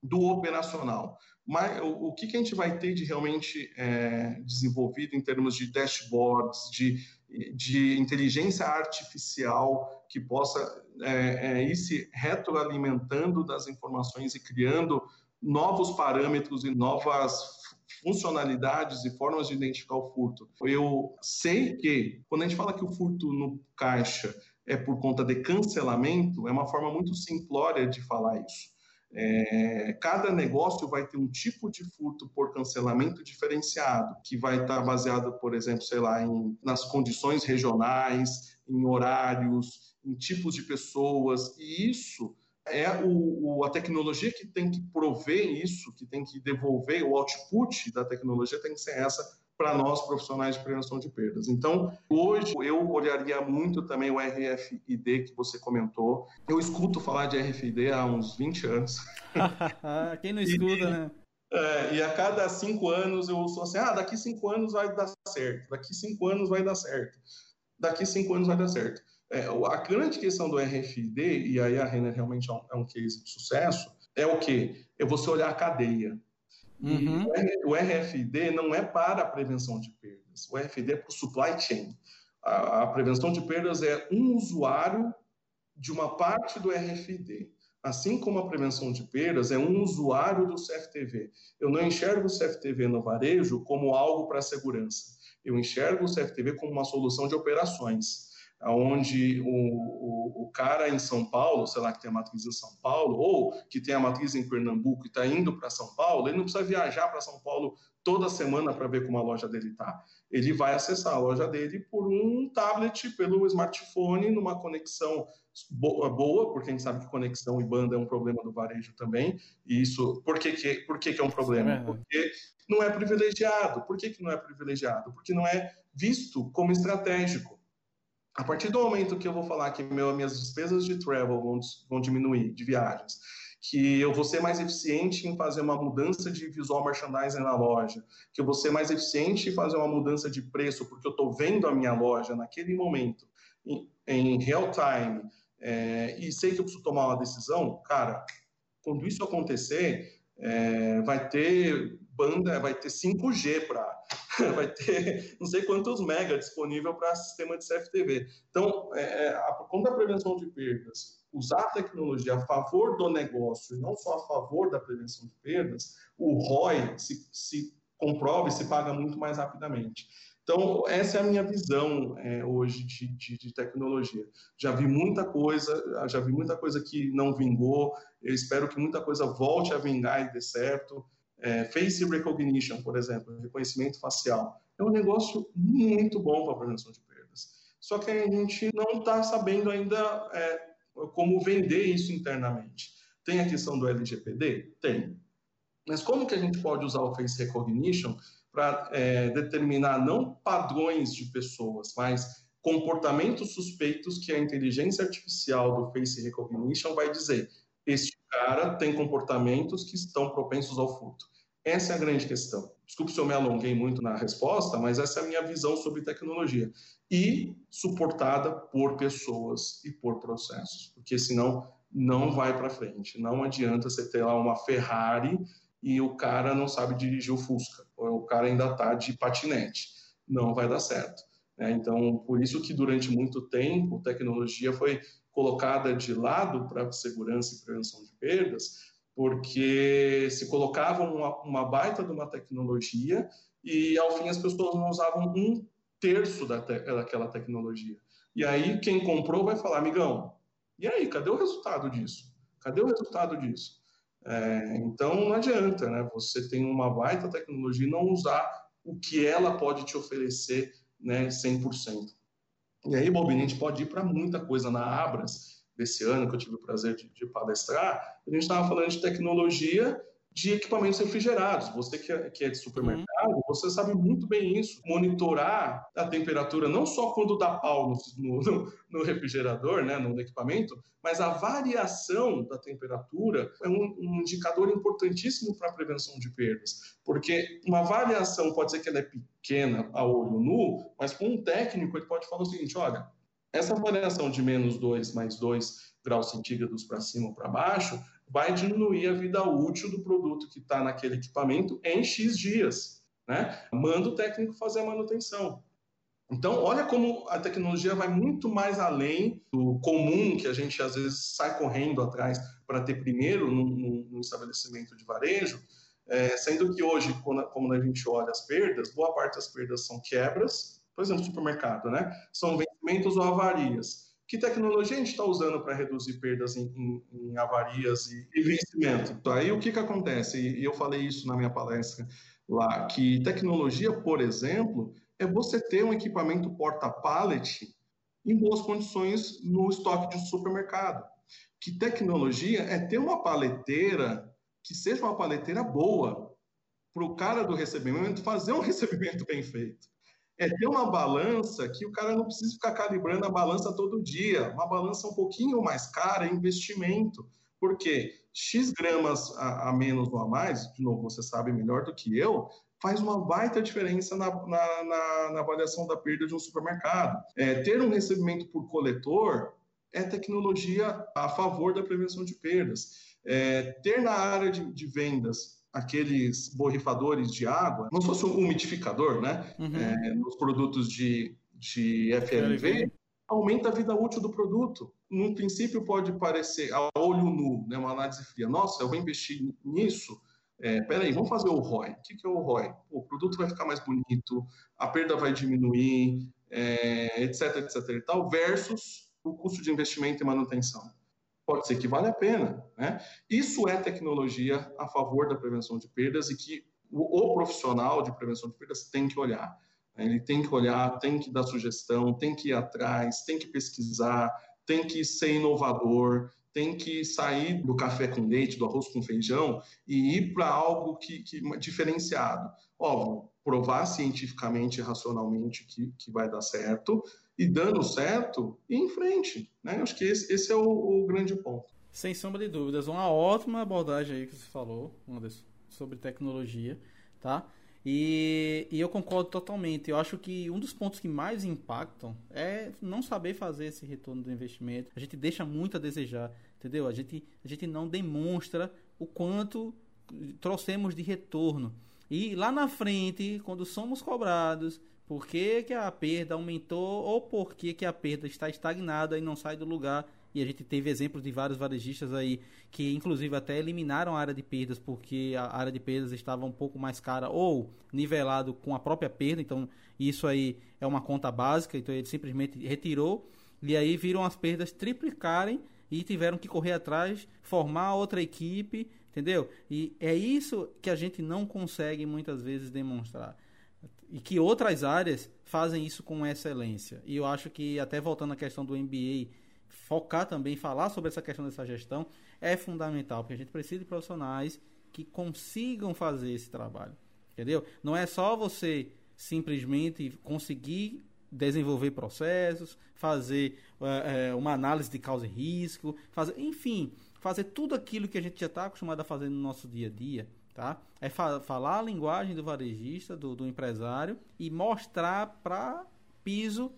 do operacional. Mas o que, que, a gente vai ter de realmente é, desenvolvido em termos de dashboards, de, de inteligência artificial que possa é, é, ir se retroalimentando das informações e criando novos parâmetros e novas funcionalidades e formas de identificar o furto. Eu sei que quando a gente fala que o furto no caixa é por conta de cancelamento, é uma forma muito simplória de falar isso. É, cada negócio vai ter um tipo de furto por cancelamento diferenciado, que vai estar baseado, por exemplo, sei lá, em, nas condições regionais, em horários, em tipos de pessoas, e isso é o, o, a tecnologia que tem que prover isso, que tem que devolver o output da tecnologia tem que ser essa para nós profissionais de prevenção de perdas. Então, hoje eu olharia muito também o RFID que você comentou. Eu escuto falar de RFID há uns 20 anos. Quem não escuta, e, né? É, e a cada cinco anos eu sou assim, ah, daqui cinco anos vai dar certo, daqui cinco anos vai dar certo, daqui cinco anos vai dar certo. É, a grande questão do RFID, e aí a Renner realmente é um, é um case de sucesso, é o quê? É você olhar a cadeia. Uhum. o RFID não é para a prevenção de perdas, o RFID é para o supply chain. A, a, prevenção de perdas é um usuário de uma parte do RFID. Assim como a prevenção de perdas é um usuário do CFTV. Eu não enxergo o CFTV no varejo como algo para segurança. Eu enxergo o CFTV como uma solução de operações. Onde o, o, o, cara em São Paulo, sei lá, que tem a matriz em São Paulo, ou que tem a matriz em Pernambuco e está indo para São Paulo, ele não precisa viajar para São Paulo toda semana para ver como a loja dele está. Ele vai acessar a loja dele por um tablet, pelo smartphone, numa conexão boa, porque a gente sabe que conexão e banda é um problema do varejo também. E isso, por que, que, por que, que é um problema? É porque não é privilegiado. Por que, que não é privilegiado? Porque não é visto como estratégico. A partir do momento que eu vou falar que meu, minhas despesas de travel vão, vão diminuir, de viagens, que eu vou ser mais eficiente em fazer uma mudança de visual merchandising na loja, que eu vou ser mais eficiente em fazer uma mudança de preço, porque eu estou vendo a minha loja naquele momento, em, em real time, é, e sei que eu preciso tomar uma decisão, cara, quando isso acontecer, é, vai ter banda, vai ter 5G para, vai ter não sei quantos mega disponível para sistema de CFTV. Então, é, é, a, quando a prevenção de perdas usar a tecnologia a favor do negócio e não só a favor da prevenção de perdas, o ROI se, se comprova e se paga muito mais rapidamente. Então, essa é a minha visão é, hoje de, de, de, tecnologia. Já vi muita coisa, já vi muita coisa que não vingou, eu espero que muita coisa volte a vingar e dê certo. É, face recognition, por exemplo, reconhecimento facial, é um negócio muito bom para a prevenção de perdas. Só que a gente não está sabendo ainda é, como vender isso internamente. Tem a questão do LGPD? Tem. Mas como que a gente pode usar o face recognition para é, determinar não padrões de pessoas, mas comportamentos suspeitos que a inteligência artificial do face recognition vai dizer: este cara tem comportamentos que estão propensos ao furto. Essa é a grande questão. Desculpe se eu me alonguei muito na resposta, mas essa é a minha visão sobre tecnologia. E suportada por pessoas e por processos, porque senão não vai para frente. Não adianta você ter lá uma Ferrari e o cara não sabe dirigir o Fusca, ou o cara ainda está de patinete. Não vai dar certo. Né? Então, por isso que durante muito tempo tecnologia foi colocada de lado para segurança e prevenção de perdas, porque se colocava uma, uma, baita de uma tecnologia e ao fim as pessoas não usavam um terço da te, daquela tecnologia. E aí quem comprou vai falar, amigão, e aí, cadê o resultado disso? Cadê o resultado disso? É, então não adianta, né? Você tem uma baita tecnologia e não usar o que ela pode te oferecer, né, 100%. E aí, Bobinho, a gente pode ir para muita coisa. Na Abras, desse ano, que eu tive o prazer de, de palestrar, a gente estava falando de tecnologia de equipamentos refrigerados. Você que é, que é de supermercado, uhum. você sabe muito bem isso. Monitorar a temperatura, não só quando dá pau no, no, no refrigerador, né, no equipamento, mas a variação da temperatura é um, um indicador importantíssimo para a prevenção de perdas. Porque uma variação pode ser que ela é pequena a olho nu, mas com um técnico ele pode falar o seguinte: olha, essa variação de menos 2 mais 2 graus centígrados para cima ou para baixo vai diminuir a vida útil do produto que está naquele equipamento em X dias. Né? Manda o técnico fazer a manutenção. Então, olha como a tecnologia vai muito mais além do comum que a gente às vezes sai correndo atrás para ter primeiro num estabelecimento de varejo, é, sendo que hoje, quando, como a gente olha as perdas, boa parte das perdas são quebras, por exemplo, supermercado, né? São vencimentos ou avarias que tecnologia a gente está usando para reduzir perdas em, em, em avarias e, e, vencimento? Aí o que, que acontece? E eu falei isso na minha palestra lá, que tecnologia, por exemplo, é você ter um equipamento porta-pallet em boas condições no estoque de um supermercado. Que tecnologia é ter uma paleteira que seja uma paleteira boa para o cara do recebimento fazer um recebimento bem feito é ter uma balança que o cara não precisa ficar calibrando a balança todo dia. Uma balança um pouquinho mais cara é investimento. Porque X gramas a, a, menos ou a mais, de novo, você sabe melhor do que eu, faz uma baita diferença na, na, na, na avaliação da perda de um supermercado. É, ter um recebimento por coletor é tecnologia a favor da prevenção de perdas. É, ter na área de, de vendas aqueles borrifadores de água, não fosse um umidificador, né? Uhum. É, nos produtos de, de FLV, aumenta a vida útil do produto. No princípio pode parecer a olho nu, né, uma análise fria. Nossa, eu vou investir nisso. É, peraí, vamos fazer o ROI. O que, que é o ROI? O produto vai ficar mais bonito, a perda vai diminuir, é, etc, etc e tal, versus o custo de investimento e manutenção. Pode ser que vale a pena. Né? Isso é tecnologia a favor da prevenção de perdas e que o, o profissional de prevenção de perdas tem que olhar. Ele tem que olhar, tem que dar sugestão, tem que ir atrás, tem que pesquisar, tem que ser inovador, tem que sair do café com leite, do arroz com feijão e ir para algo que, que diferenciado. Óbvio, provar cientificamente e racionalmente que, que vai dar certo e dando certo, ir em frente. Né? Acho que esse, esse é o, o, grande ponto. Sem sombra de dúvidas, uma ótima abordagem aí que você falou, Anderson, sobre tecnologia, tá? E, e, eu concordo totalmente. Eu acho que um dos pontos que mais impactam é não saber fazer esse retorno do investimento. A gente deixa muito a desejar, entendeu? A gente, a gente não demonstra o quanto trouxemos de retorno. E lá na frente, quando somos cobrados, por que, que a perda aumentou ou por que, que a perda está estagnada e não sai do lugar e a gente teve exemplos de vários varejistas aí que inclusive até eliminaram a área de perdas porque a área de perdas estava um pouco mais cara ou nivelado com a própria perda, então isso aí é uma conta básica, então ele simplesmente retirou e aí viram as perdas triplicarem e tiveram que correr atrás, formar outra equipe, entendeu? E é isso que a gente não consegue muitas vezes demonstrar. E que outras áreas fazem isso com excelência. E eu acho que, até voltando à questão do MBA, focar também, falar sobre essa questão dessa gestão é fundamental, porque a gente precisa de profissionais que consigam fazer esse trabalho, entendeu? Não é só você simplesmente conseguir desenvolver processos, fazer é, uma análise de causa e risco, fazer, enfim, fazer tudo aquilo que a gente já está acostumado a fazer no nosso dia a dia, tá? É fa falar a linguagem do varejista, do, do empresário e mostrar para piso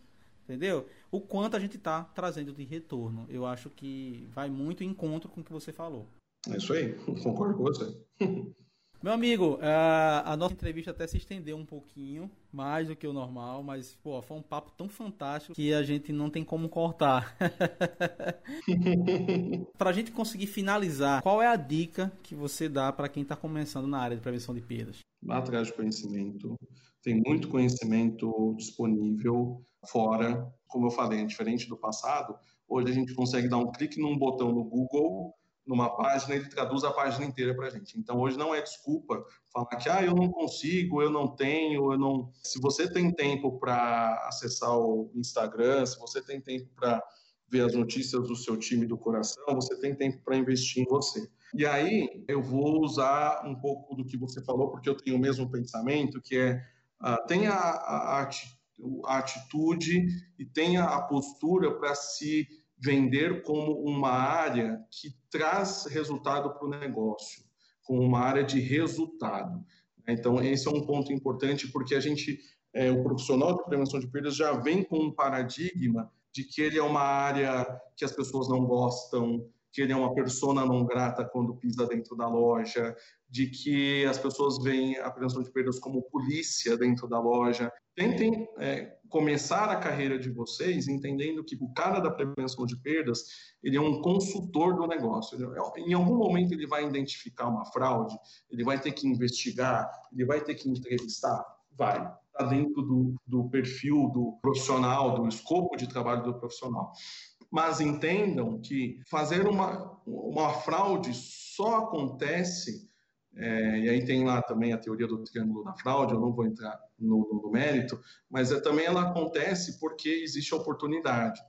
entendeu? O quanto a gente está trazendo de retorno. Eu acho que vai muito em encontro com o que você falou. É isso aí, concordo com você. Meu amigo, a, a nossa entrevista até se estendeu um pouquinho, mais do que o normal, mas pô, foi um papo tão fantástico que a gente não tem como cortar. para a gente conseguir finalizar, qual é a dica que você dá para quem está começando na área de prevenção de perdas? Vá atrás de conhecimento, tem muito conhecimento disponível fora. Como eu falei, é diferente do passado. Hoje a gente consegue dar um clique num botão no Google, numa página, ele traduz a página inteira para a gente. Então hoje não é desculpa falar que ah, eu não consigo, eu não tenho, eu não. Se você tem tempo para acessar o Instagram, se você tem tempo para ver as notícias do seu time do coração, você tem tempo para investir em você. E aí eu vou usar um pouco do que você falou, porque eu tenho o mesmo pensamento, que é uh, tenha a, a, a atitude e tenha a postura para se vender como uma área que traz resultado para o negócio, como uma área de resultado. Então, esse é um ponto importante porque a gente, é, o profissional de prevenção de perdas já vem com um paradigma de que ele é uma área que as pessoas não gostam, que ele é uma persona não grata quando pisa dentro da loja, de que as pessoas veem a prevenção de perdas como polícia dentro da loja. Tentem é, começar a carreira de vocês entendendo que o cara da prevenção de perdas ele é um consultor do negócio. É, em algum momento ele vai identificar uma fraude, ele vai ter que investigar, ele vai ter que entrevistar, vai. Está dentro do, do perfil do profissional, do escopo de trabalho do profissional mas entendam que fazer uma, uma fraude só acontece, é, e aí tem lá também a teoria do triângulo da fraude, eu não vou entrar no, no mérito, mas é, também ela acontece porque existe oportunidade.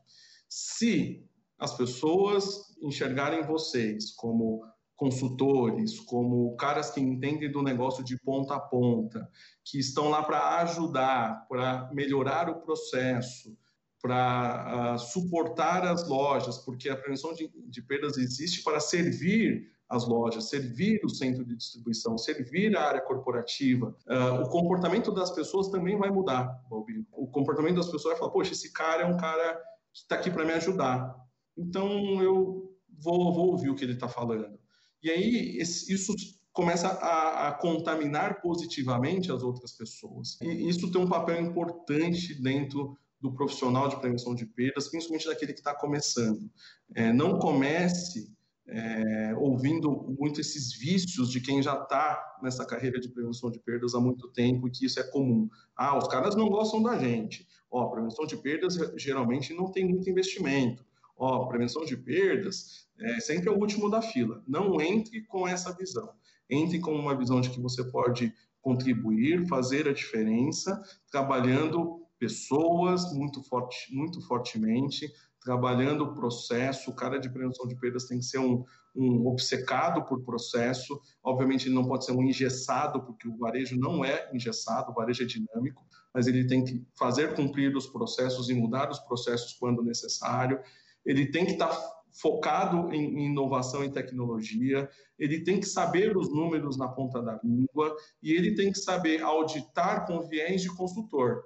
Se as pessoas enxergarem vocês como consultores, como caras que entendem do negócio de ponta a ponta, que estão lá para ajudar, para melhorar o processo, para uh, suportar as lojas, porque a prevenção de, de, perdas existe para servir as lojas, servir o centro de distribuição, servir a área corporativa. Uh, o comportamento das pessoas também vai mudar, Balbino. O comportamento das pessoas vai falar, poxa, esse cara é um cara que está aqui para me ajudar. Então, eu vou, vou, ouvir o que ele está falando. E aí, esse, isso começa a, a, contaminar positivamente as outras pessoas. E isso tem um papel importante dentro do profissional de prevenção de perdas, principalmente daquele que está começando. É, não comece é, ouvindo muito esses vícios de quem já está nessa carreira de prevenção de perdas há muito tempo e que isso é comum. Ah, os caras não gostam da gente. Ó, prevenção de perdas geralmente não tem muito investimento. Ó, prevenção de perdas é sempre é o último da fila. Não entre com essa visão. Entre com uma visão de que você pode contribuir, fazer a diferença, trabalhando pessoas muito, forte, muito fortemente, trabalhando o processo. O cara de prevenção de perdas tem que ser um, um obcecado por processo. Obviamente, ele não pode ser um engessado, porque o varejo não é engessado, o varejo é dinâmico, mas ele tem que fazer cumprir os processos e mudar os processos quando necessário. Ele tem que estar focado em inovação e tecnologia, ele tem que saber os números na ponta da língua e ele tem que saber auditar com viés de consultor.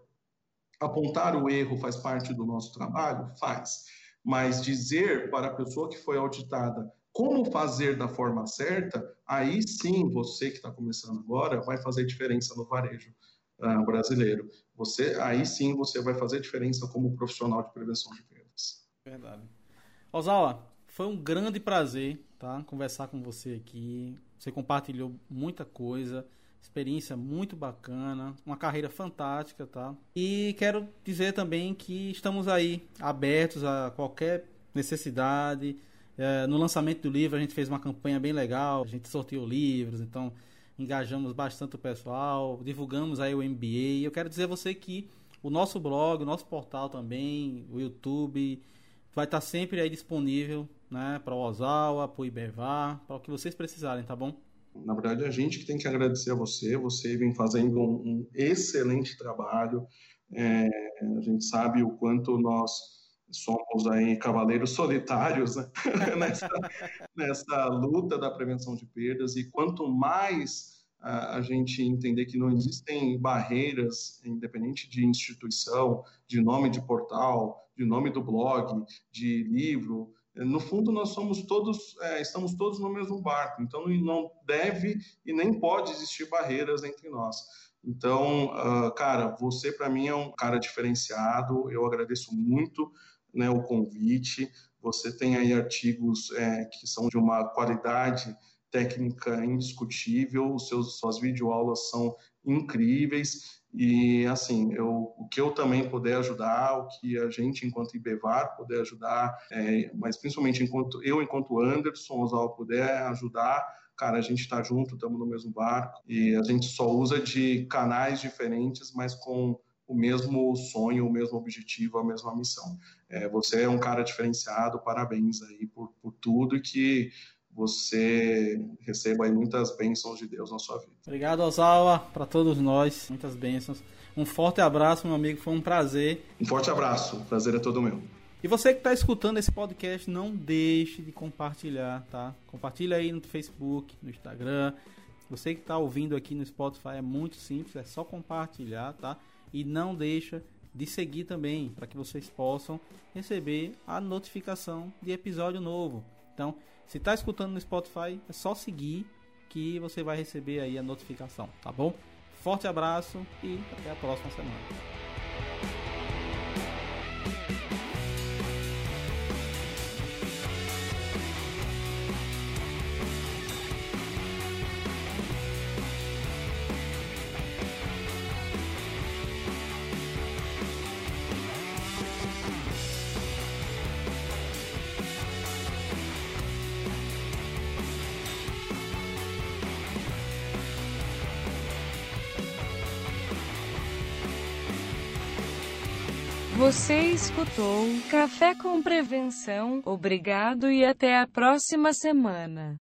Apontar o erro faz parte do nosso trabalho? Faz. Mas dizer para a pessoa que foi auditada como fazer da forma certa, aí sim você que está começando agora vai fazer diferença no varejo uh, brasileiro. Você, aí sim você vai fazer diferença como profissional de prevenção de perdas. Verdade. Osawa, foi um grande prazer tá, conversar com você aqui. Você compartilhou muita coisa experiência muito bacana, uma carreira fantástica, tá? E quero dizer também que estamos aí abertos a qualquer necessidade. É, no lançamento do livro a gente fez uma campanha bem legal, a gente sorteou livros, então engajamos bastante o pessoal, divulgamos aí o MBA. Eu quero dizer a você que o nosso blog, o nosso portal também, o YouTube, vai estar sempre aí disponível, né, para o Osawa, para o Ibervar, para o que vocês precisarem, tá bom? Na verdade, a gente que tem que agradecer a você. Você vem fazendo um, um excelente trabalho. É, a gente sabe o quanto nós somos aí cavaleiros solitários né? nessa, nessa luta da prevenção de perdas e quanto mais a, a gente entender que não existem barreiras, independente de instituição, de nome de portal, de nome do blog, de livro, no fundo nós somos todos é, estamos todos no mesmo barco então não deve e nem pode existir barreiras entre nós. Então uh, cara você para mim é um cara diferenciado eu agradeço muito né, o convite. Você tem aí artigos é, que são de uma qualidade técnica indiscutível seus suas videoaulas são incríveis e, assim, eu, o que eu também puder ajudar, o que a gente, enquanto IBEVAR, puder ajudar, é, mas principalmente enquanto eu, enquanto Anderson Osal, puder ajudar, cara, a gente está junto, estamos no mesmo barco e a gente só usa de canais diferentes, mas com o mesmo sonho, o mesmo objetivo, a mesma missão. É, você é um cara diferenciado, parabéns aí por, por tudo e que você receba muitas bênçãos de Deus na sua vida. Obrigado, Osawa, para todos nós. Muitas bênçãos. Um forte abraço, meu amigo. Foi um prazer. Um forte abraço. O prazer é todo meu. E você que está escutando esse podcast, não deixe de compartilhar, tá? Compartilha aí no Facebook, no Instagram. Você que está ouvindo aqui no Spotify é muito simples, é só compartilhar, tá? E não deixa de seguir também, para que vocês possam receber a notificação de episódio novo. Então, se está escutando no Spotify, é só seguir que você vai receber aí a notificação, tá bom? Forte abraço e até a próxima semana. Você escutou Café com Prevenção. Obrigado e até a próxima semana.